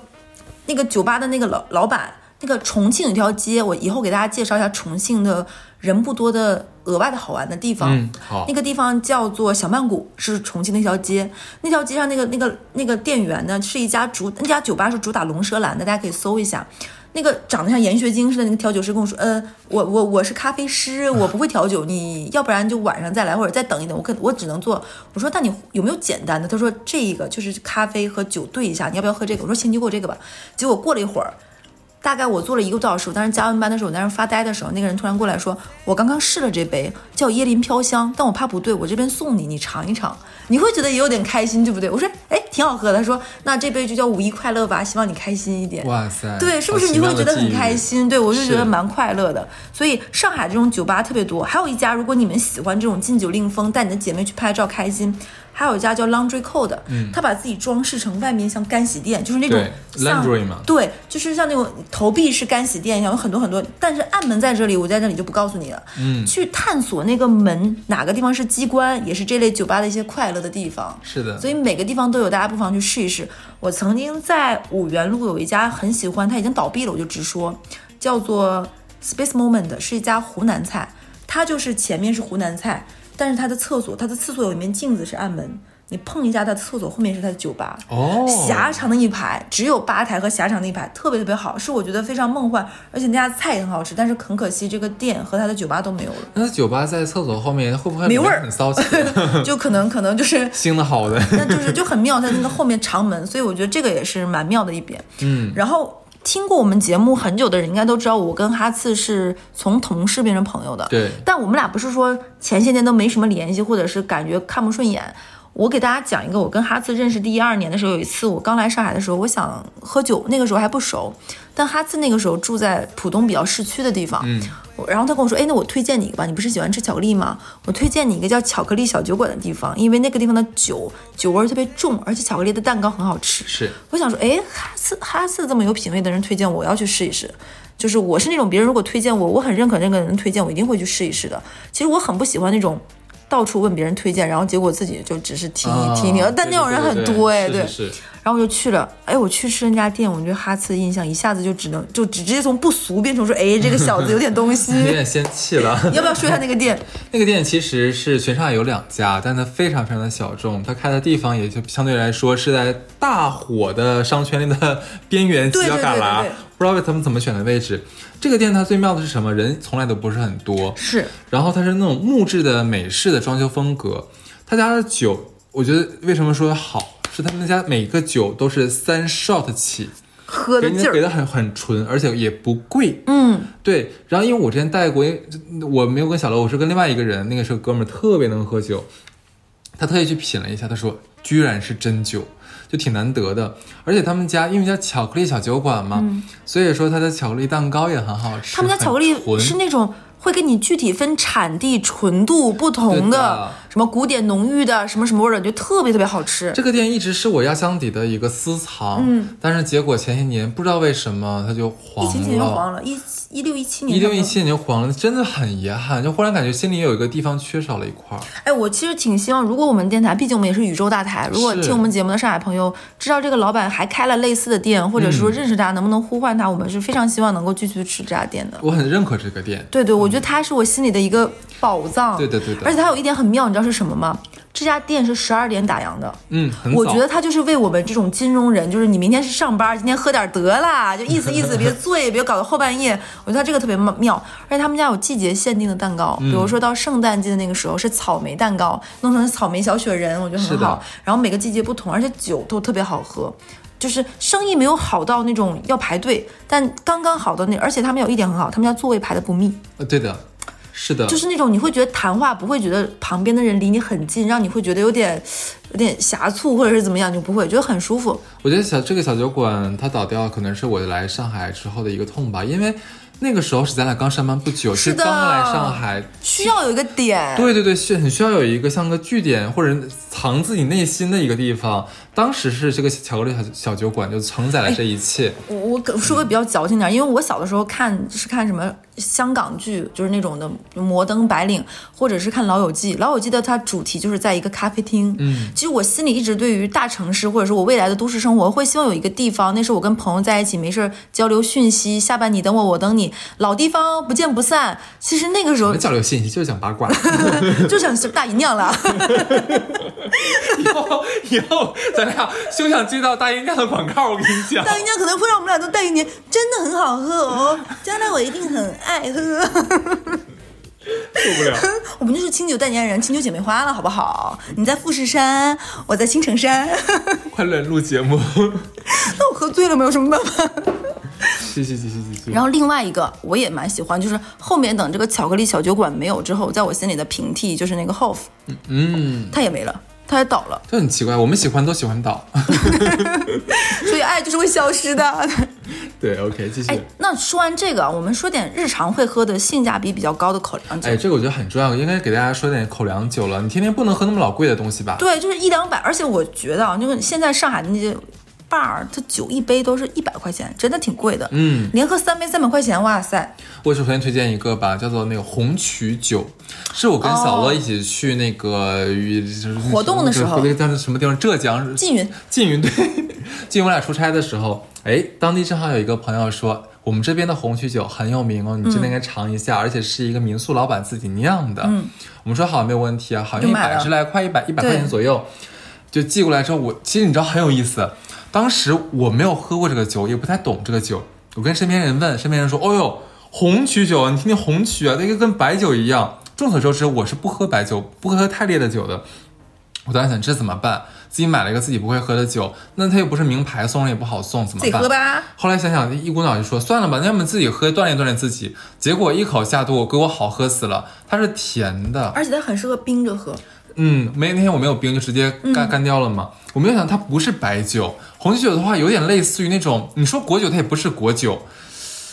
那个酒吧的那个老老板，那个重庆有条街，我以后给大家介绍一下重庆的人不多的额外的好玩的地方。嗯，好那，个地方叫做小曼谷，是重庆那条街。那条街上那个那个那个店员呢，是一家主那家酒吧是主打龙舌兰的，大家可以搜一下。那个长得像严学晶似的那个调酒师跟我说，呃，我我我是咖啡师，我不会调酒，你要不然就晚上再来，或者再等一等，我可我只能做。我说那你有没有简单的？他说这个就是咖啡和酒兑一下，你要不要喝这个？我说先就给我这个吧。结果过了一会儿。大概我做了一个多小时，我当时加完班的时候，我在那发呆的时候，那个人突然过来说：“我刚刚试了这杯，叫椰林飘香，但我怕不对，我这边送你，你尝一尝，你会觉得也有点开心，对不对？”我说：“哎，挺好喝的。”他说：“那这杯就叫五一快乐吧，希望你开心一点。”哇塞，对，是不是你会觉得很开心？对我就觉得蛮快乐的。所以上海这种酒吧特别多，还有一家，如果你们喜欢这种禁酒令风，带你的姐妹去拍照开心。还有一家叫 Laundry Code，嗯，他把自己装饰成外面像干洗店，就是那种 laundry 嘛对，就是像那种投币式干洗店一样，有很多很多。但是暗门在这里，我在这里就不告诉你了。嗯去探索那个门哪个地方是机关，也是这类酒吧的一些快乐的地方。是的，所以每个地方都有，大家不妨去试一试。我曾经在五原路有一家很喜欢，它已经倒闭了，我就直说，叫做 Space Moment，是一家湖南菜。它就是前面是湖南菜，但是他的厕所，他的厕所有一面镜子是暗门，你碰一下他的厕所，后面是他的酒吧。哦，狭长的一排，只有吧台和狭长的一排，特别特别好，是我觉得非常梦幻，而且那家菜也很好吃，但是很可惜这个店和他的酒吧都没有了，那酒吧在厕所后面会不会没味儿很骚气？就可能可能就是新的好的，那就是就很妙，在那个后面长门，所以我觉得这个也是蛮妙的一点。嗯，然后听过我们节目很久的人应该都知道，我跟哈次是从同事变成朋友的。对，但我们俩不是说前些年都没什么联系，或者是感觉看不顺眼。我给大家讲一个，我跟哈次认识第一二年的时候，有一次我刚来上海的时候，我想喝酒，那个时候还不熟，但哈次那个时候住在浦东比较市区的地方，嗯，我然后他跟我说，哎，那我推荐你一个吧，你不是喜欢吃巧克力吗？我推荐你一个叫巧克力小酒馆的地方，因为那个地方的酒酒味儿特别重，而且巧克力的蛋糕很好吃。是我想说，哎，哈次哈次这么有品味的人推荐我，我要去试一试。就是我是那种别人如果推荐我，我很认可那个人推荐，我一定会去试一试的。其实我很不喜欢那种到处问别人推荐，然后结果自己就只是听一听你，啊但那种人很多哎，对。然后我就去了，哎，我去吃那家店，我觉得哈次的印象一下子就只能就直接从不俗变成说，哎，这个小子有点东西。有点仙气了。要不要说一下那个店？那个店其实是全上海有两家，但它非常非常的小众，它开的地方也就相对来说是在大火的商圈里的边缘犄角旮旯对对对对对，不知道为他们怎么选的位置。这个店它最妙的是什么？人从来都不是很多，是然后它是那种木质的美式的装修风格。他家的酒，我觉得为什么说好，是他们家每个酒都是三 shot 起，喝的劲儿，给的很很纯，而且也不贵。嗯，对，然后因为我之前带过，因为我没有跟小楼，我是跟另外一个人，那个是个哥们儿，特别能喝酒，他特意去品了一下，他说居然是真酒，就挺难得的。而且他们家因为叫巧克力小酒馆嘛，所以说他的巧克力蛋糕也很好吃。他们家巧克力是那种会给你具体分产地、纯度不同的什什么古典浓郁的什么什么味儿的，就特别特别好吃。这个店一直是我压箱底的一个私藏，嗯，但是结果前些年不知道为什么它就黄了，一七年就黄了，一一六一七年，一六一七年就黄了，真的很遗憾，就忽然感觉心里有一个地方缺少了一块儿。哎，我其实挺希望，如果我们电台，毕竟我们也是宇宙大台，如果听我们节目的上海朋友知道这个老板还开了类似的店，或者说认识他，能不能呼唤他？我们是非常希望能够继续吃这家店的。我很认可这个店，对对，我觉得它是我心里的一个宝藏。对对对的而且它有一点很妙，你知道是什么吗？这家店是十二点打烊的。嗯，很。我觉得他就是为我们这种金融人，就是你明天是上班，今天喝点得了，就意思意思，别醉，别搞到后半夜。我觉得他这个特别妙，而且他们家有季节限定的蛋糕，比如说到圣诞季的那个时候是草莓蛋糕，弄成草莓小雪人，我觉得很好。然后每个季节不同，而且酒都特别好喝。就是生意没有好到那种要排队，但刚刚好的那，而且他们有一点很好，他们家座位排的不密，呃，对的，是的，就是那种你会觉得谈话不会觉得旁边的人离你很近，让你会觉得有点有点狭促或者是怎么样，就不会觉得很舒服。我觉得小这个小酒馆它倒掉，可能是我来上海之后的一个痛吧，因为那个时候是咱俩刚上班不久，是刚刚来上海。需要有一个点，对对对，需很需要有一个像个据点或者藏自己内心的一个地方。当时是这个巧克力小小酒馆就承载了这一切。我我可说个比较矫情点儿，因为我小的时候看是看什么香港剧，就是那种的摩登白领，或者是看《老友记》。《老友记》的它主题就是在一个咖啡厅。嗯，其实我心里一直对于大城市或者说我未来的都市生活，会希望有一个地方，那是我跟朋友在一起没事儿交流讯息，下班你等我，我等你，老地方不见不散。其实那个时候交流信息就是讲八卦。就想是大姨娘了。以后以后咱俩休想接到大姨娘的广告，我跟你讲。大姨娘可能会让我们俩都带一年，真的很好喝哦，将来我一定很爱喝。受不了。我们就是清酒代言人，清酒姐妹花了，好不好？你在富士山，我在青城山。快点录节目。那我喝醉了没有什么办法。继续继续继续。然后另外一个我也蛮喜欢，就是后面等这个巧克力小酒馆没有之后，在我心里的平替就是那个 Hof，嗯，它也没了，它也倒了，就很奇怪，我们喜欢都喜欢倒。所以爱就是会消失的。对，OK，继续。哎，那说完这个，我们说点日常会喝的性价比比较高的口粮酒。哎，这个我觉得很重要，应该给大家说点口粮酒了。你天天不能喝那么老贵的东西吧？对，就是一两百，而且我觉得啊，就是现在上海的那些 bar，它酒一杯都是一百块钱，真的挺贵的。嗯，连喝三杯三百块钱，哇塞！我首先推荐一个吧，叫做那个红曲酒，是我跟小乐一起去那个就是哦活动的时候。那个叫什么地方？浙江缙云，缙云对，缙云我俩出差的时候，哎，当地正好有一个朋友说，我们这边的红曲酒很有名哦，你真的应该尝一下，而且是一个民宿老板自己酿的。嗯，我们说好，没有问题啊，好像一百十来块，一百一百块钱左右，就寄过来之后，我其实你知道很有意思，当时我没有喝过这个酒，也不太懂这个酒，我跟身边人问，身边人说，哦哟，红曲酒，你听听红曲啊，那个跟白酒一样。众所周知，我是不喝白酒，不喝太烈的酒的。我当时想这怎么办？自己买了一个自己不会喝的酒，那它又不是名牌，送人也不好送，怎么办自己？喝吧。后来想想，一股脑就说算了吧，那要么自己喝，锻炼锻炼自己。结果一口下肚，给我好喝死了，它是甜的，而且它很适合冰着喝。嗯，没那天我没有冰，就直接干、干掉了嘛。我没有想它不是白酒，红酒的话有点类似于那种，你说果酒它也不是果酒，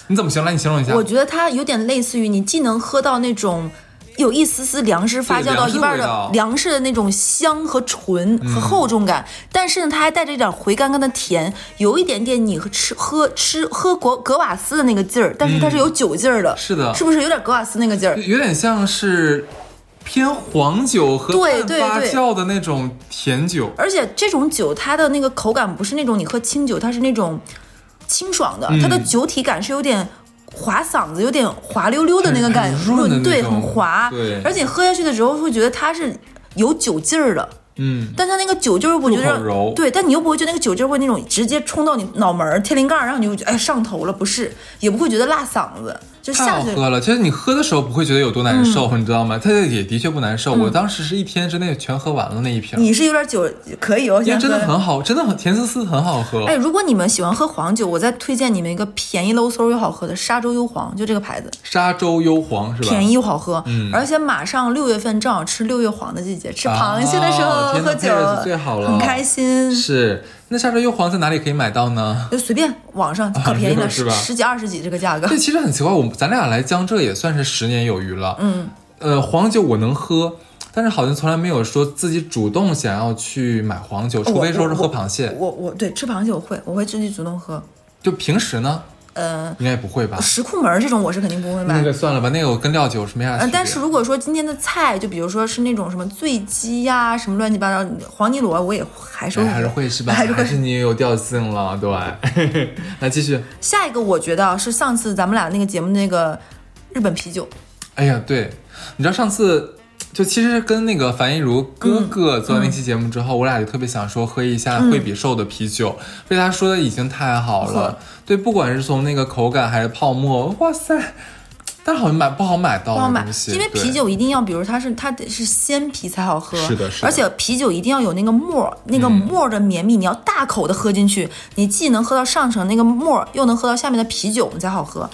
你怎么形容？来，你形容一下。我觉得它有点类似于你既能喝到那种。有一丝丝粮食发酵到一半的粮食的那种香和醇和厚重感，但是呢，它还带着一点回甘甘的甜，有一点点你吃喝吃喝格格瓦斯的那个劲儿，但是它是有酒劲儿的。是的，是不是有点格瓦斯那个劲儿？有点像是偏黄酒和发酵的那种甜酒。而且这种酒它的那个口感不是那种你喝清酒，它是那种清爽的，嗯、它的酒体感是有点。滑嗓子，有点滑溜溜的那个感觉，对，很滑，对，而且喝下去的时候会觉得它是有酒劲儿的，嗯，但它那个酒劲儿，我觉得对，但你又不会觉得那个酒劲儿会那种直接冲到你脑门儿、天灵盖儿，然后你就觉得哎上头了，不是，也不会觉得辣嗓子，就太下去好喝了。其实你喝的时候不会觉得有多难受，嗯、你知道吗？它也的确不难受。嗯、我当时是一天之内全喝完了那一瓶。你是有点酒可以哦，因为真的很好，真的很甜丝丝，很好喝。哎，如果你们喜欢喝黄酒，我再推荐你们一个便宜搂嗖又好喝的沙洲幽黄，就这个牌子。沙洲幽黄是吧？便宜又好喝，嗯，而且马上六月份正好吃六月黄的季节，吃螃蟹的时候喝酒、哦、最好了，很开心。是，那下周幽黄在哪里可以买到呢？就随便网上可便宜了，是吧？十几二十几这个价格。这其实很奇怪，我们咱俩来江浙也算是十年有余了。嗯，呃，黄酒我能喝。但是好像从来没有说自己主动想要去买黄酒，除非说是喝螃蟹。我我对吃螃蟹我会，我会自己主动喝。就平时呢，呃，应该不会吧？石库门这种我是肯定不会买。那个算了吧，那个我跟料酒是没啥区别。嗯，但是如果说今天的菜，就比如说是那种什么醉鸡呀，什么乱七八糟黄泥螺，我也还是会，还是会是吧？还是会。你有调性了，对。来继续。下一个我觉得是上次咱们俩那个节目那个日本啤酒。哎呀，对，你知道上次。就其实跟那个樊一茹哥哥做完那期节目之后，我俩就特别想说喝一下惠比寿的啤酒，被他说的已经太好了。对，不管是从那个口感还是泡沫，哇塞！但好像买不好买到，不好买，因为啤酒一定要，比如它是它得是鲜啤才好喝，是的，是的。而且啤酒一定要有那个沫，那个沫的绵密，你要大口的喝进去，你既能喝到上层那个沫，又能喝到下面的啤酒，你才好喝。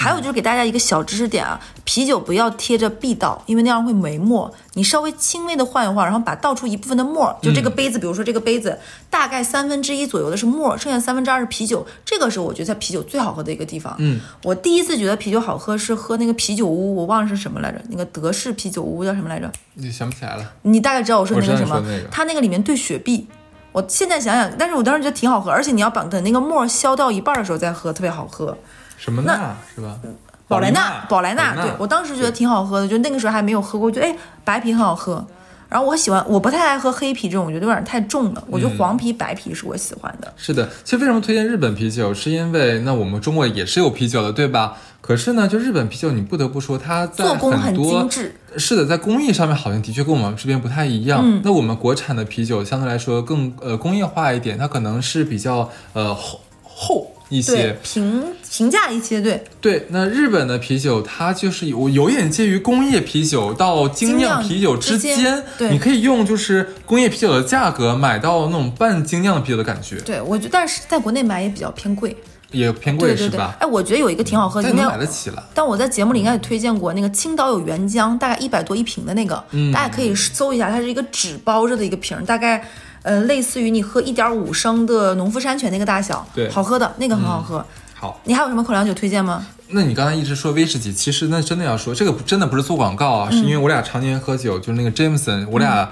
还有就是给大家一个小知识点啊，啤酒不要贴着壁倒，因为那样会没沫。你稍微轻微的晃一晃，然后把倒出一部分的沫，就这个杯子，比如说这个杯子大概三分之一左右的是沫，剩下三分之二是啤酒。这个是我觉得啤酒最好喝的一个地方。嗯，我第一次觉得啤酒好喝是喝那个啤酒屋，我忘了是什么来着，那个德式啤酒屋叫什么来着？你想不起来了？你大概知道我说那个什么？它那个里面兑雪碧，我现在想想，但是我当时觉得挺好喝，而且你要把等那个沫消掉一半的时候再喝，特别好喝。什么那？是吧？宝莱纳，宝莱纳，对我当时觉得挺好喝的，就那个时候还没有喝过，觉得哎白啤很好喝。然后我喜欢，我不太爱喝黑啤这种，我觉得有点太重了。我觉得黄啤、白啤是我喜欢的。是的，其实为什么推荐日本啤酒，是因为那我们中国也是有啤酒的，对吧？可是呢，就日本啤酒，你不得不说它在做工很精致。是的，在工艺上面好像的确跟我们这边不太一样。那我们国产的啤酒相对来说更呃工业化一点，它可能是比较呃厚厚。一些平评价一些，对对。那日本的啤酒，它就是有有点介于工业啤酒到精酿啤酒之间。对，你可以用就是工业啤酒的价格买到那种半精酿的啤酒的感觉。对，我觉得但是在国内买也比较偏贵，也偏贵是吧？哎，我觉得有一个挺好喝的，应该买得起了。但我在节目里应该也推荐过那个青岛有原浆，大概一百多一瓶的那个，大家可以搜一下，它是一个纸包着的一个瓶，大概。呃，类似于你喝一点五升的农夫山泉那个大小，对，好喝的那个很好喝。好，你还有什么口粮酒推荐吗？那你刚才一直说威士忌，其实那真的要说这个真的不是做广告啊，是因为我俩常年喝酒，就是那个 Jameson，我俩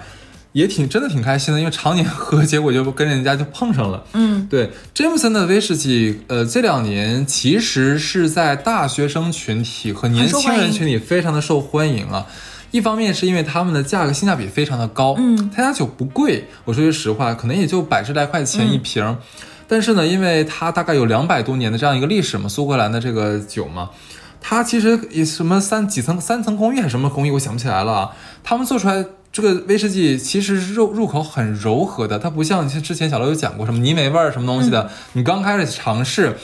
也挺真的挺开心的，因为常年 喝，结果就跟人家就碰上了。嗯，对，Jameson 的威士忌，呃，这两年其实是在大学生群体和年轻人群里非常的受欢迎啊。一方面是因为他们的价格性价比非常的高，嗯，他家酒不贵，我说句实话，可能也就百十来块钱一瓶，但是呢，因为它大概有两百多年的这样一个历史嘛，苏格兰的这个酒嘛，它其实也什么三几层三层工艺还是什么工艺，我想不起来了。他们做出来这个威士忌其实是入入口很柔和的，它不像像之前小刘有讲过什么泥煤味儿什么东西的，你刚开始尝试。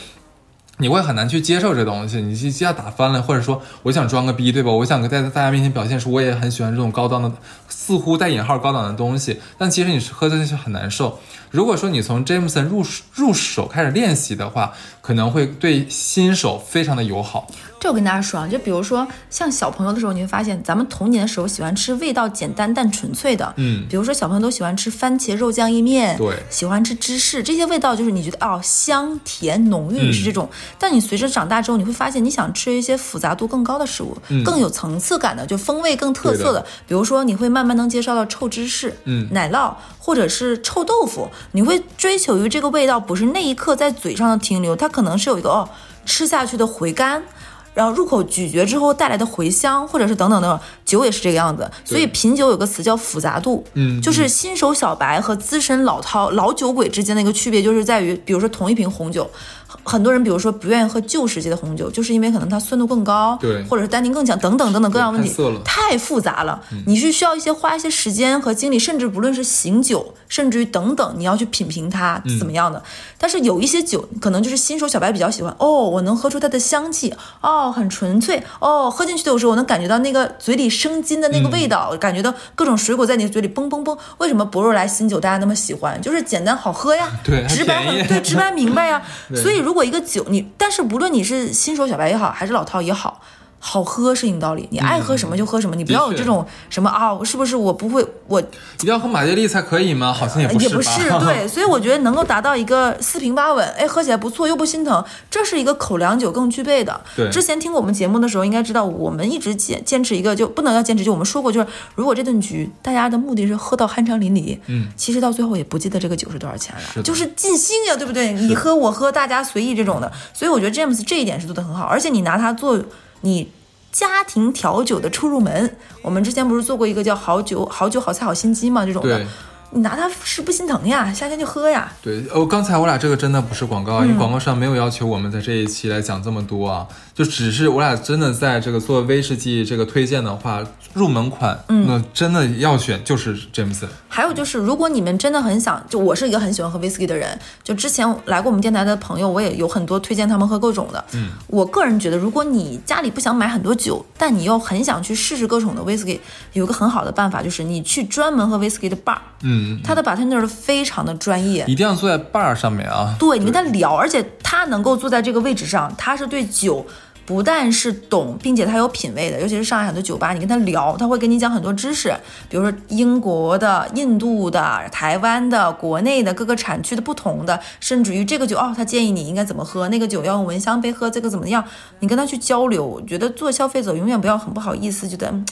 你会很难去接受这东西，你一下打翻了，或者说我想装个逼，对吧？我想在大家面前表现出我也很喜欢这种高档的，似乎带引号高档的东西，但其实你是喝进去很难受。如果说你从 Jameson 入入手开始练习的话，可能会对新手非常的友好。这我跟大家说啊，就比如说像小朋友的时候，你会发现咱们童年的时候喜欢吃味道简单但纯粹的，嗯，比如说小朋友都喜欢吃番茄肉酱意面，对，喜欢吃芝士这些味道，就是你觉得哦香甜浓郁是这种。但你随着长大之后，你会发现你想吃一些复杂度更高的食物，更有层次感的，就风味更特色的，比如说你会慢慢能接受到臭芝士，嗯，奶酪或者是臭豆腐，你会追求于这个味道不是那一刻在嘴上的停留，它可能是有一个哦吃下去的回甘。然后入口咀嚼之后带来的回香，或者是等等等，酒也是这个样子。所以品酒有个词叫复杂度，嗯，就是新手小白和资深老饕老酒鬼之间的一个区别，就是在于，比如说同一瓶红酒。很多人，比如说不愿意喝旧时期的红酒，就是因为可能它酸度更高，对，或者是单宁更强，等等等等各样问题，太复杂了。你是需要一些花一些时间和精力，甚至不论是醒酒，甚至于等等，你要去品评它怎么样的。但是有一些酒，可能就是新手小白比较喜欢，哦，我能喝出它的香气，哦，很纯粹，哦，喝进去的时候我能感觉到那个嘴里生津的那个味道，感觉到各种水果在你嘴里嘣嘣嘣。为什么博若莱新酒大家那么喜欢？就是简单好喝呀，对，直白很对，直白明白呀，所以如。果一个酒你，但是不论你是新手小白也好，还是老饕也好，好喝是硬道理，你爱喝什么就喝什么，你不要有这种什么啊，是不是我不会我一定要喝马爹利才可以吗？好像也不是？也不是 对，所以我觉得能够达到一个四平八稳，哎，喝起来不错又不心疼，这是一个口粮酒更具备的。对之前听我们节目的时候，应该知道我们一直坚坚持一个，就不能要坚持，就我们说过，就是如果这顿局大家的目的是喝到酣畅淋漓，嗯，其实到最后也不记得这个酒是多少钱了，是就是尽兴呀，对不对？你喝我喝，大家随意这种的，所以我觉得 James 这一点是做的很好，而且你拿它做你。家庭调酒的出入门，我们之前不是做过一个叫“好酒好酒好菜好心机”嘛？这种的，你拿它是不心疼呀，夏天就喝呀。对，哦，刚才我俩这个真的不是广告啊，因嗯为广告商没有要求我们在这一期来讲这么多啊，就只是我俩真的在这个做威士忌这个推荐的话，入门款，嗯，那真的要选就是 Jameson。还有就是，如果你们真的很想，就我是一个很喜欢喝 whisky 的人，就之前来过我们电台的朋友，我也有很多推荐他们喝各种的。嗯，我个人觉得，如果你家里不想买很多酒，但你又很想去试试各种的 whisky，有一个很好的办法，就是你去专门喝 whisky 的 bar，嗯，他的 bartender 非常的专业。一定要坐在 bar 上面啊。对你跟他聊，而且他能够坐在这个位置上，他是对酒不但是懂，并且他有品味的。尤其是上海很多酒吧，你跟他聊，他会跟你讲很多知识，比如说英国的、印度的、台湾的、国内的各个产区的不同的，甚至于这个酒哦，他建议你应该怎么喝，那个酒要用蚊香杯喝，这个怎么样？你跟他去交流，我觉得做消费者永远不要很不好意思，觉得。嗯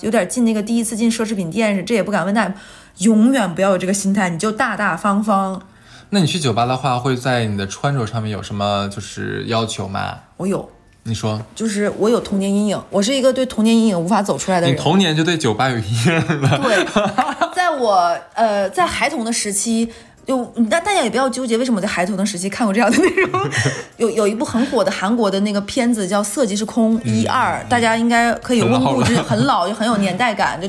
有点进那个第一次进奢侈品店是，这也不敢问那，永远不要有这个心态，你就大大方方。那你去酒吧的话，会在你的穿着上面有什么就是要求吗？我有，你说，就是我有童年阴影，我是一个对童年阴影无法走出来的你人。童年就对酒吧有阴影了。对，在我呃在孩童的时期，就大大家也不要纠结为什么我在孩童的时期看过这样的内容。有有一部很火的韩国的那个片子叫《色即是空》一二，大家应该可以有温故知，很老就很有年代感，就。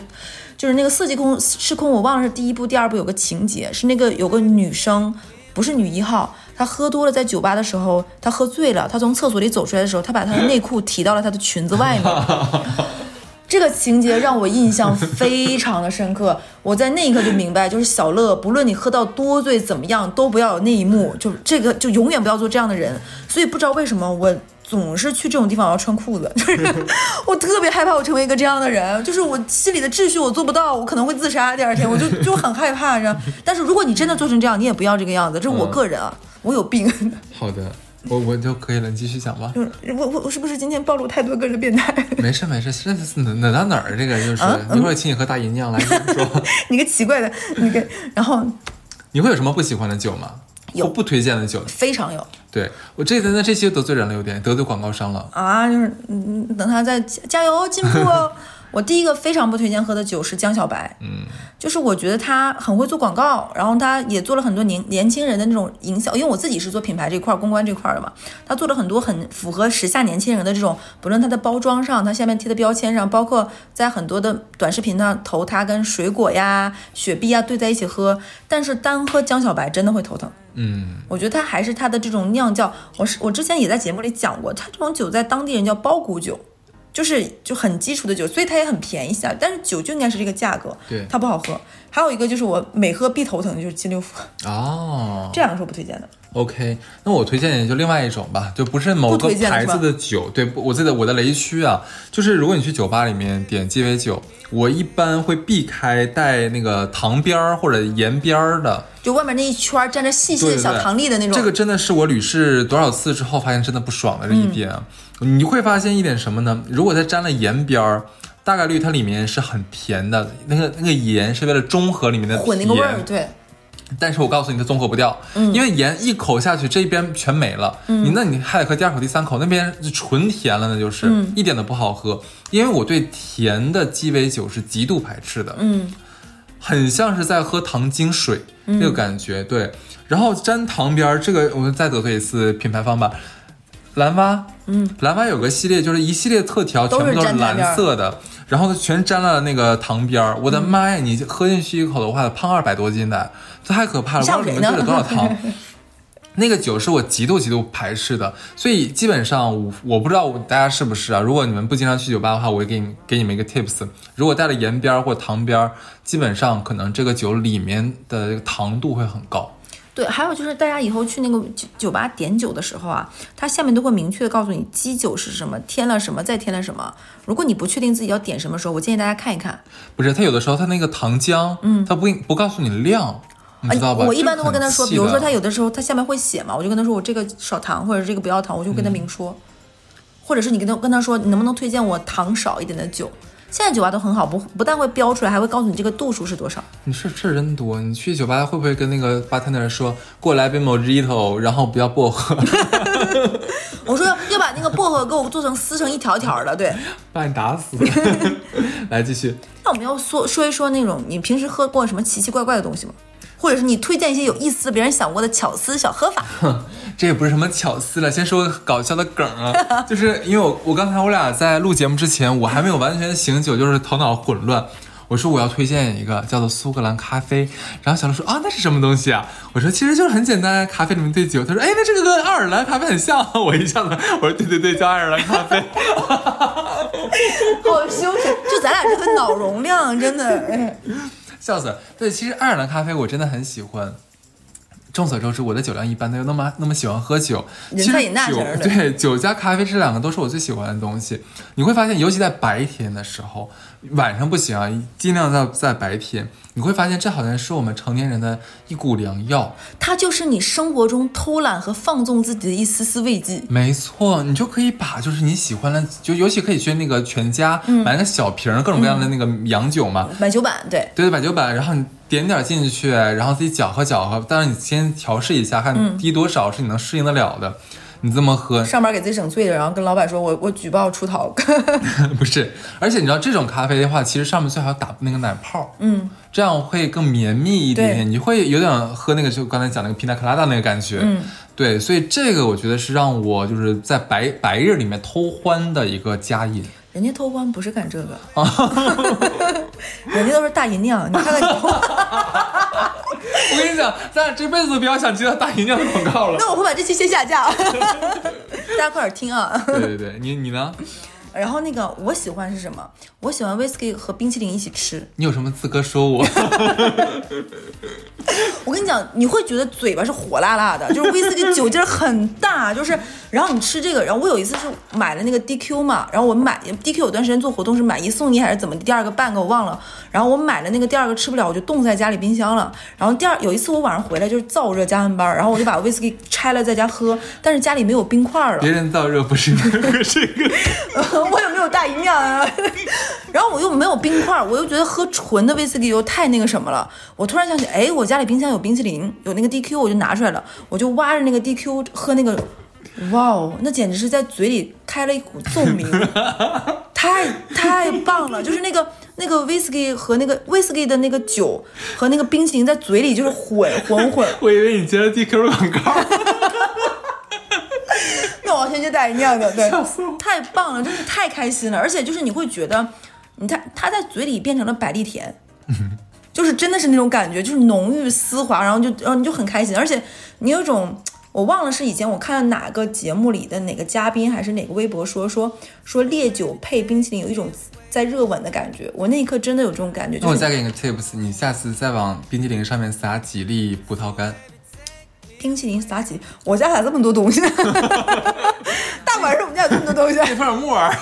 就是那个色即空是空，我忘了是第一部、第二部有个情节，是那个有个女生，不是女一号，她喝多了，在酒吧的时候，她喝醉了，她从厕所里走出来的时候，她把她的内裤提到了她的裙子外面。这个情节让我印象非常的深刻，我在那一刻就明白，就是小乐，不论你喝到多醉怎么样，都不要有那一幕，就这个就永远不要做这样的人。所以不知道为什么我总是去这种地方我要穿裤子，就是我特别害怕我成为一个这样的人，就是我心里的秩序我做不到，我可能会自杀。第二天我就就很害怕着。但是如果你真的做成这样，你也不要这个样子，这是我个人啊，我有病。好的，我我就可以了，你继续讲吧。就是我我我是不是今天暴露太多个人的变态？没事没事，这是哪哪到哪儿？这个就是、一会儿请你喝大吟酿来你说。你个奇怪的，你个，然后你会有什么不喜欢的酒吗？有不推荐的酒？非常有对我这那这期得罪人了，有点得罪广告商了。啊，就是嗯，等他再加加油进步哦。我第一个非常不推荐喝的酒是江小白，嗯，就是我觉得他很会做广告，然后他也做了很多年年轻人的那种营销，因为我自己是做品牌这块儿公关这块儿的嘛，他做了很多很符合时下年轻人的这种，不论它的包装上，它下面贴的标签上，包括在很多的短视频上投它跟水果呀、雪碧呀兑在一起喝，但是单喝江小白真的会头疼。嗯，我觉得它还是它的这种酿造，我是我之前也在节目里讲过，它这种酒在当地人叫包谷酒，就是就很基础的酒，所以它也很便宜下，但是酒就应该是这个价格，对它不好喝。还有一个就是我每喝必头疼的就是金六福，哦这两个是我不推荐的。，OK，那我推荐也就另外一种吧，就不是某个牌子的酒。对，我记得我的雷区啊，就是如果你去酒吧里面点鸡尾酒，我一般会避开带那个糖边儿或者盐边儿的。就外面那一圈沾着细细的小糖粒的那种，这个真的是我屡试多少次之后发现真的不爽的这一点啊。你会发现一点什么呢？如果它沾了盐边儿，大概率它里面是很甜的，那个那个盐是为了中和里面的混那个味儿，对，但是我告诉你，它综合不掉，因为盐一口下去，这一边全没了，你那你还得喝第二口、第三口，那边就纯甜了，那就是、一点都不好喝。因为我对甜的鸡尾酒是极度排斥的，嗯，很像是在喝糖精水、那个感觉，对。然后沾糖边儿，这个我们再得罪一次品牌方吧。蓝蛙，嗯，蓝蛙有个系列，就是一系列特调，全部都是蓝色的，然后全沾了那个糖边儿。嗯我的妈呀，你喝进去一口的话，胖二百多斤的，这太可怕了！不知道里面吓唬谁呢兑了多少糖。那个酒是我极度极度排斥的，所以基本上我我不知道大家是不是啊。如果你们不经常去酒吧的话，我会给你给你们一个 tips，如果带了盐边儿或者糖边儿，基本上可能这个酒里面的糖度会很高。对，还有就是大家以后去那个酒酒吧点酒的时候啊，它下面都会明确的告诉你基酒是什么，添了什么，再添了什么。如果你不确定自己要点什么时候，我建议大家看一看。不是，他有的时候他那个糖浆，嗯，他不不告诉你量，你知道吧？我一般都会跟他说，比如说他有有的时候他下面会写嘛，我就跟他说我这个少糖或者这个不要糖，我就跟他明说。或者是你跟他跟他说，你能不能推荐我糖少一点的酒？现在酒吧都很好，不不但会标出来，还会告诉你这个度数是多少。你是事儿真多。你去酒吧会不会跟那个 bartender 说过来杯 mojito，然后不要薄荷？我说要要把那个薄荷给我做成撕成一条条的，对。把你打死。来继续，那我们要说说一说那种你平时喝过什么奇奇怪怪的东西吗？或者是你推荐一些有意思的、别人想过的巧思小喝法？这也不是什么巧思了，先说个搞笑的梗啊，就是因为我我刚才我俩在录节目之前，我还没有完全醒酒，就是头脑混乱。我说我要推荐一个叫做苏格兰咖啡，然后小鹿说啊那是什么东西啊？我说其实就是很简单，咖啡里面兑酒。他说哎那这个跟爱尔兰咖啡很像，我一下子我说对对对叫爱尔兰咖啡。好羞耻！就咱俩这个脑容量，真的。哎笑死了！对，其实爱尔兰咖啡我真的很喜欢。众所周知，我的酒量一般，但又那么那么喜欢喝酒。其实酒对酒加咖啡这两个都是我最喜欢的东西。你会发现，尤其在白天的时候，晚上不行啊，尽量在在白天。你会发现，这好像是我们成年人的一股良药。它就是你生活中偷懒和放纵自己的一丝丝慰藉。没错，你就可以把就是你喜欢的，就尤其可以去那个全家、买个小瓶各种各样的那个洋酒嘛，买酒版，对，对对，买酒版，然后你点点进去，然后自己搅和搅和，但是你先调试一下，看低多少是你能适应得了的，你这么喝上班给自己整醉了，然后跟老板说我我举报出逃。不是，而且你知道这种咖啡的话，其实上面最好打那个奶泡，嗯，这样会更绵密一点点，你会有点喝那个就刚才讲那个皮纳克拉达那个感觉，嗯，对，所以这个我觉得是让我就是在白白日里面偷欢的一个佳饮。人家偷欢不是干这个，人家都是大姨娘。你看看你，我跟你讲，咱俩这辈子都不要想接到大姨娘的广告了。那我会把这期先下架，大家快点听啊。对对对，你你呢？然后那个我喜欢是什么？我喜欢 whisky 和冰淇淋一起吃。你有什么资格说我？我跟你讲，你会觉得嘴巴是火辣辣的，就是威士忌酒劲儿很大，就是，然后你吃这个，然后我有一次是买了那个 DQ 嘛，然后我买 DQ 有段时间做活动是买一送一还是怎么，第二个半个我忘了，然后我买了那个第二个吃不了，我就冻在家里冰箱了，然后第二有一次我晚上回来就是燥热加完班，然后我就把威士忌拆了在家喝，但是家里没有冰块了别，人燥热不是应该喝这个？我也没有大营养啊，然后我又没有冰块，我又觉得喝纯的威士忌又太那个什么了。我突然想起，哎，我家里冰箱有冰淇淋，有那个 DQ，我就拿出来了，我就挖着那个 DQ 喝那个，哇哦，那简直是在嘴里开了一股奏鸣，太太棒了！就是那个那个威士忌和那个威士忌的那个酒和那个冰淇淋在嘴里就是混混混。我以为你接了 DQ 的广告。那我先去大银酿的，对太棒了，真是太开心了，而且就是你会觉得，你看它在嘴里变成了百利甜，就是真的是那种感觉，就是浓郁丝滑，然后就然后你就很开心，而且你有一种。我忘了是以前我看到哪个节目里的哪个嘉宾还是哪个微博说说说烈酒配冰淇淋有一种在热吻的感觉，我那一刻真的有这种感觉，就是那我再给你个 tips，你下次再往冰淇淋上面撒几粒葡萄干。冰淇淋撒起，我家咋这么多东西呢？大晚上我们家有这么多东西，放点木耳。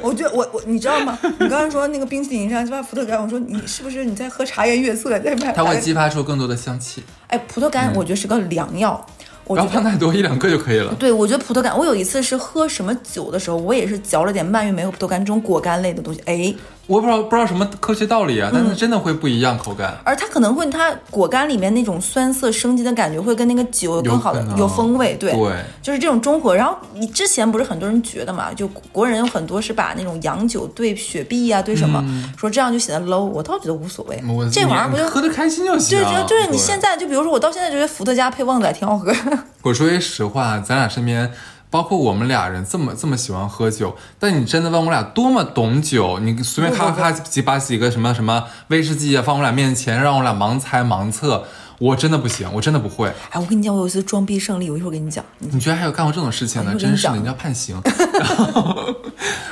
我觉得我我你知道吗？你刚才说那个冰淇淋上加葡萄干，我说你是不是你在喝茶颜悦色？在买它会激发出更多的香气，哎，葡萄干我觉得是个良药。我不要放太多，一两个就可以了。对，我觉得葡萄干，我有一次是喝什么酒的时候，我也是嚼了点蔓越莓和葡萄干这种果干类的东西，哎，我不知道不知道什么科学道理啊，但是真的会不一样口感。而它可能会它果干里面那种酸涩生机的感觉，会跟那个酒有更好的有有风味，对，对就是这种中和。然后你之前不是很多人觉得嘛，就国人有很多是把那种洋酒兑雪碧啊、兑什么，说这样就显得 low，我倒觉得无所谓，这玩意儿不就喝的开心就行对，啊。就就是你现在就比如说我到现在觉得伏特加配旺仔挺好喝，我说句实话，咱俩身边，包括我们俩人这么这么喜欢喝酒，但你真的问我俩多么懂酒，你随便咔咔咔几把几个什么什么威士忌啊放我俩面前，让我俩盲猜盲测，我真的不行，我真的不会。哎，我跟你讲，我有一次装逼胜利，我一会儿跟你讲。你居然还有干过这种事情呢？真是的，你要判刑。然后，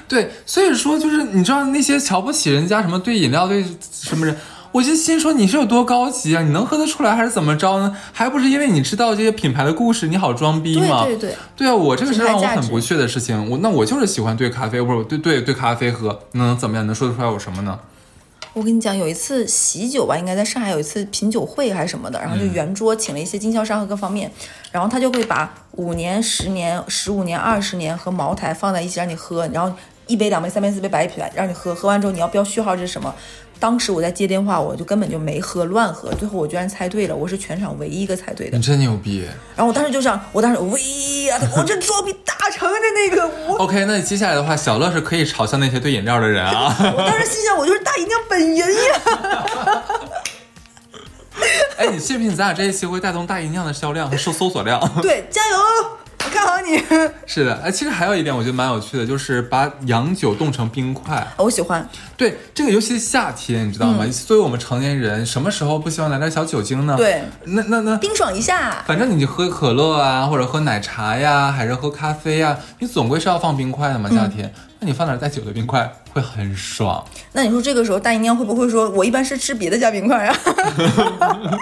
对，所以说就是你知道那些瞧不起人家什么对饮料对什么人，我就心说你是有多高级啊？你能喝得出来还是怎么着呢？还不是因为你知道这些品牌的故事，你好装逼吗？对对对，对啊，我这个是让我很不屑的事情。我那我就是喜欢兑咖啡，或者对对对咖啡喝，能怎么样？能说得出来我什么呢？我跟你讲，有一次喜酒吧，应该在上海有一次品酒会还是什么的，然后就圆桌请了一些经销商和各方面，然后他就会把五年、十年、十五年、二十年和茅台放在一起让你喝，然后一杯、两杯、三杯、四杯白啤让你喝，喝完之后你要标序号这是什么？当时我在接电话，我就根本就没喝，乱喝，最后我居然猜对了，我是全场唯一一个猜对的你。真牛逼。然后我当时就想，我当时喂呀，我这 装逼大成的那个，我 OK，那接下来的话，小乐是可以嘲笑那些兑饮料的人啊。我当时心想，我就是大姨娘本人呀。哎，你信不信咱俩这一期会带动大姨娘的销量和搜搜索量？对，加油，我看好你。是的，哎，其实还有一点我觉得蛮有趣的，就是把洋酒冻成冰块。我喜欢，对，这个尤其是夏天，你知道吗？作为我们成年人，什么时候不希望来点小酒精呢？对，那那那，冰爽一下。反正你就喝可乐啊，或者喝奶茶呀，还是喝咖啡呀，你总归是要放冰块的嘛。夏天，那你放点带酒的冰块会很爽。那你说这个时候大姨娘会不会说，我一般是吃别的加冰块啊？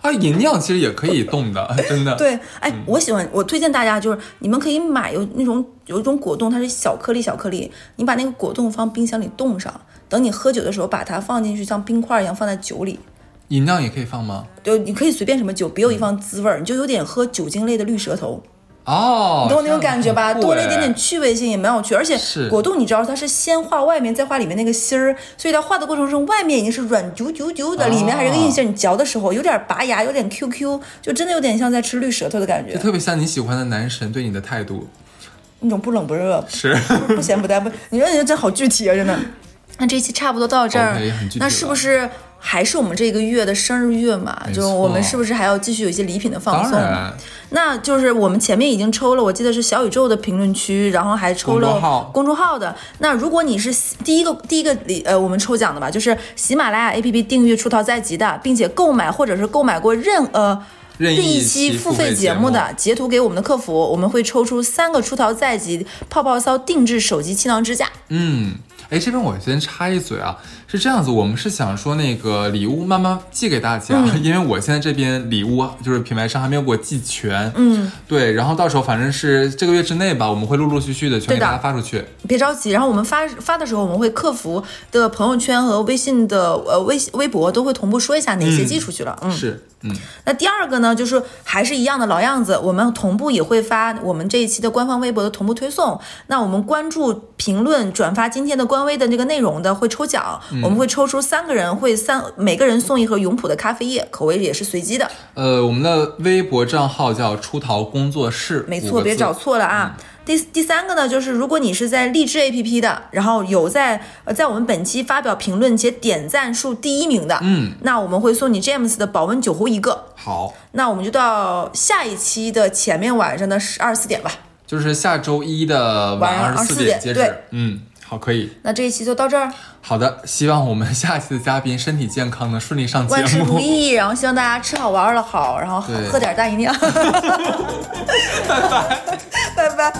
啊，饮料其实也可以冻的，真的。对，哎，我喜欢，我推荐大家就是你们可以买有那种有一种果冻，它是小颗粒小颗粒，你把那个果冻放冰箱里冻上，等你喝酒的时候把它放进去，像冰块一样放在酒里。饮料也可以放吗？对你可以随便什么酒，别有一番滋味儿，你就有点喝酒精类的绿舌头，哦，你懂我那种感觉吧？多了一点点哎趣味性，也蛮有趣。而且是果冻你知道它是先画外面，再画里面那个芯儿，所以它画的过程中，外面已经是软啾啾啾的，里面还是个硬芯。你嚼的时候有点拔牙，有点 QQ，就真的有点像在吃绿舌头的感觉，就特别像你喜欢的男神对你的态度。那种不冷不热，是，不不咸不淡不。你说你这真好具体啊，真的。那这一期差不多到这儿那是不是还是我们这个月的生日月嘛？没就我们是不是还要继续有一些礼品的放当送？然，那就是我们前面已经抽了，我记得是小宇宙的评论区，然后还抽公众了号公众号的。那如果你是喜第一个第一个礼呃我们抽奖的吧，就是喜马拉雅 APP 订阅出逃在即的，并且购买或者是购买过任呃。任意期期付费节目的截图给我们的客服，我们会抽出三个出逃在即泡泡骚定制手机气囊支架。嗯，哎，这边我先插一嘴啊，是这样子，我们是想说那个礼物慢慢寄给大家，嗯因为我现在这边礼物就是品牌商还没有给我寄全，嗯，对，然后到时候反正是这个月之内吧，我们会陆陆续续的全对的给大家发出去。别着急，然后我们发发的时候，我们会客服的朋友圈和微信的呃微微博都会同步说一下哪些寄出去了。嗯，是，嗯，那第二个呢，就是还是一样的老样子，我们同步也会发我们这一期的官方微博的同步推送。那我们关注、评论、转发今天的官微的那个内容的会抽奖，我们会抽出三个人，会三每个人送一盒永璞的咖啡液，口味也是随机的。呃，我们的微博账号叫出逃工作室，没错，别找错了啊。第第三个呢，就是如果你是在荔枝 APP 的，然后有在呃在我们本期发表评论且点赞数第一名的，嗯，那我们会送你 James 的保温酒壶一个。好，那我们就到下一期的前面晚上的十二四点吧。就是下周一的晚晚上二十四点对截止。嗯，好，可以。那这一期就到这儿。好的，希望我们下期的嘉宾身体健康，能顺利上节目。万事如意，然后希望大家吃好玩了好，然后喝点大姨娘。拜拜，拜拜。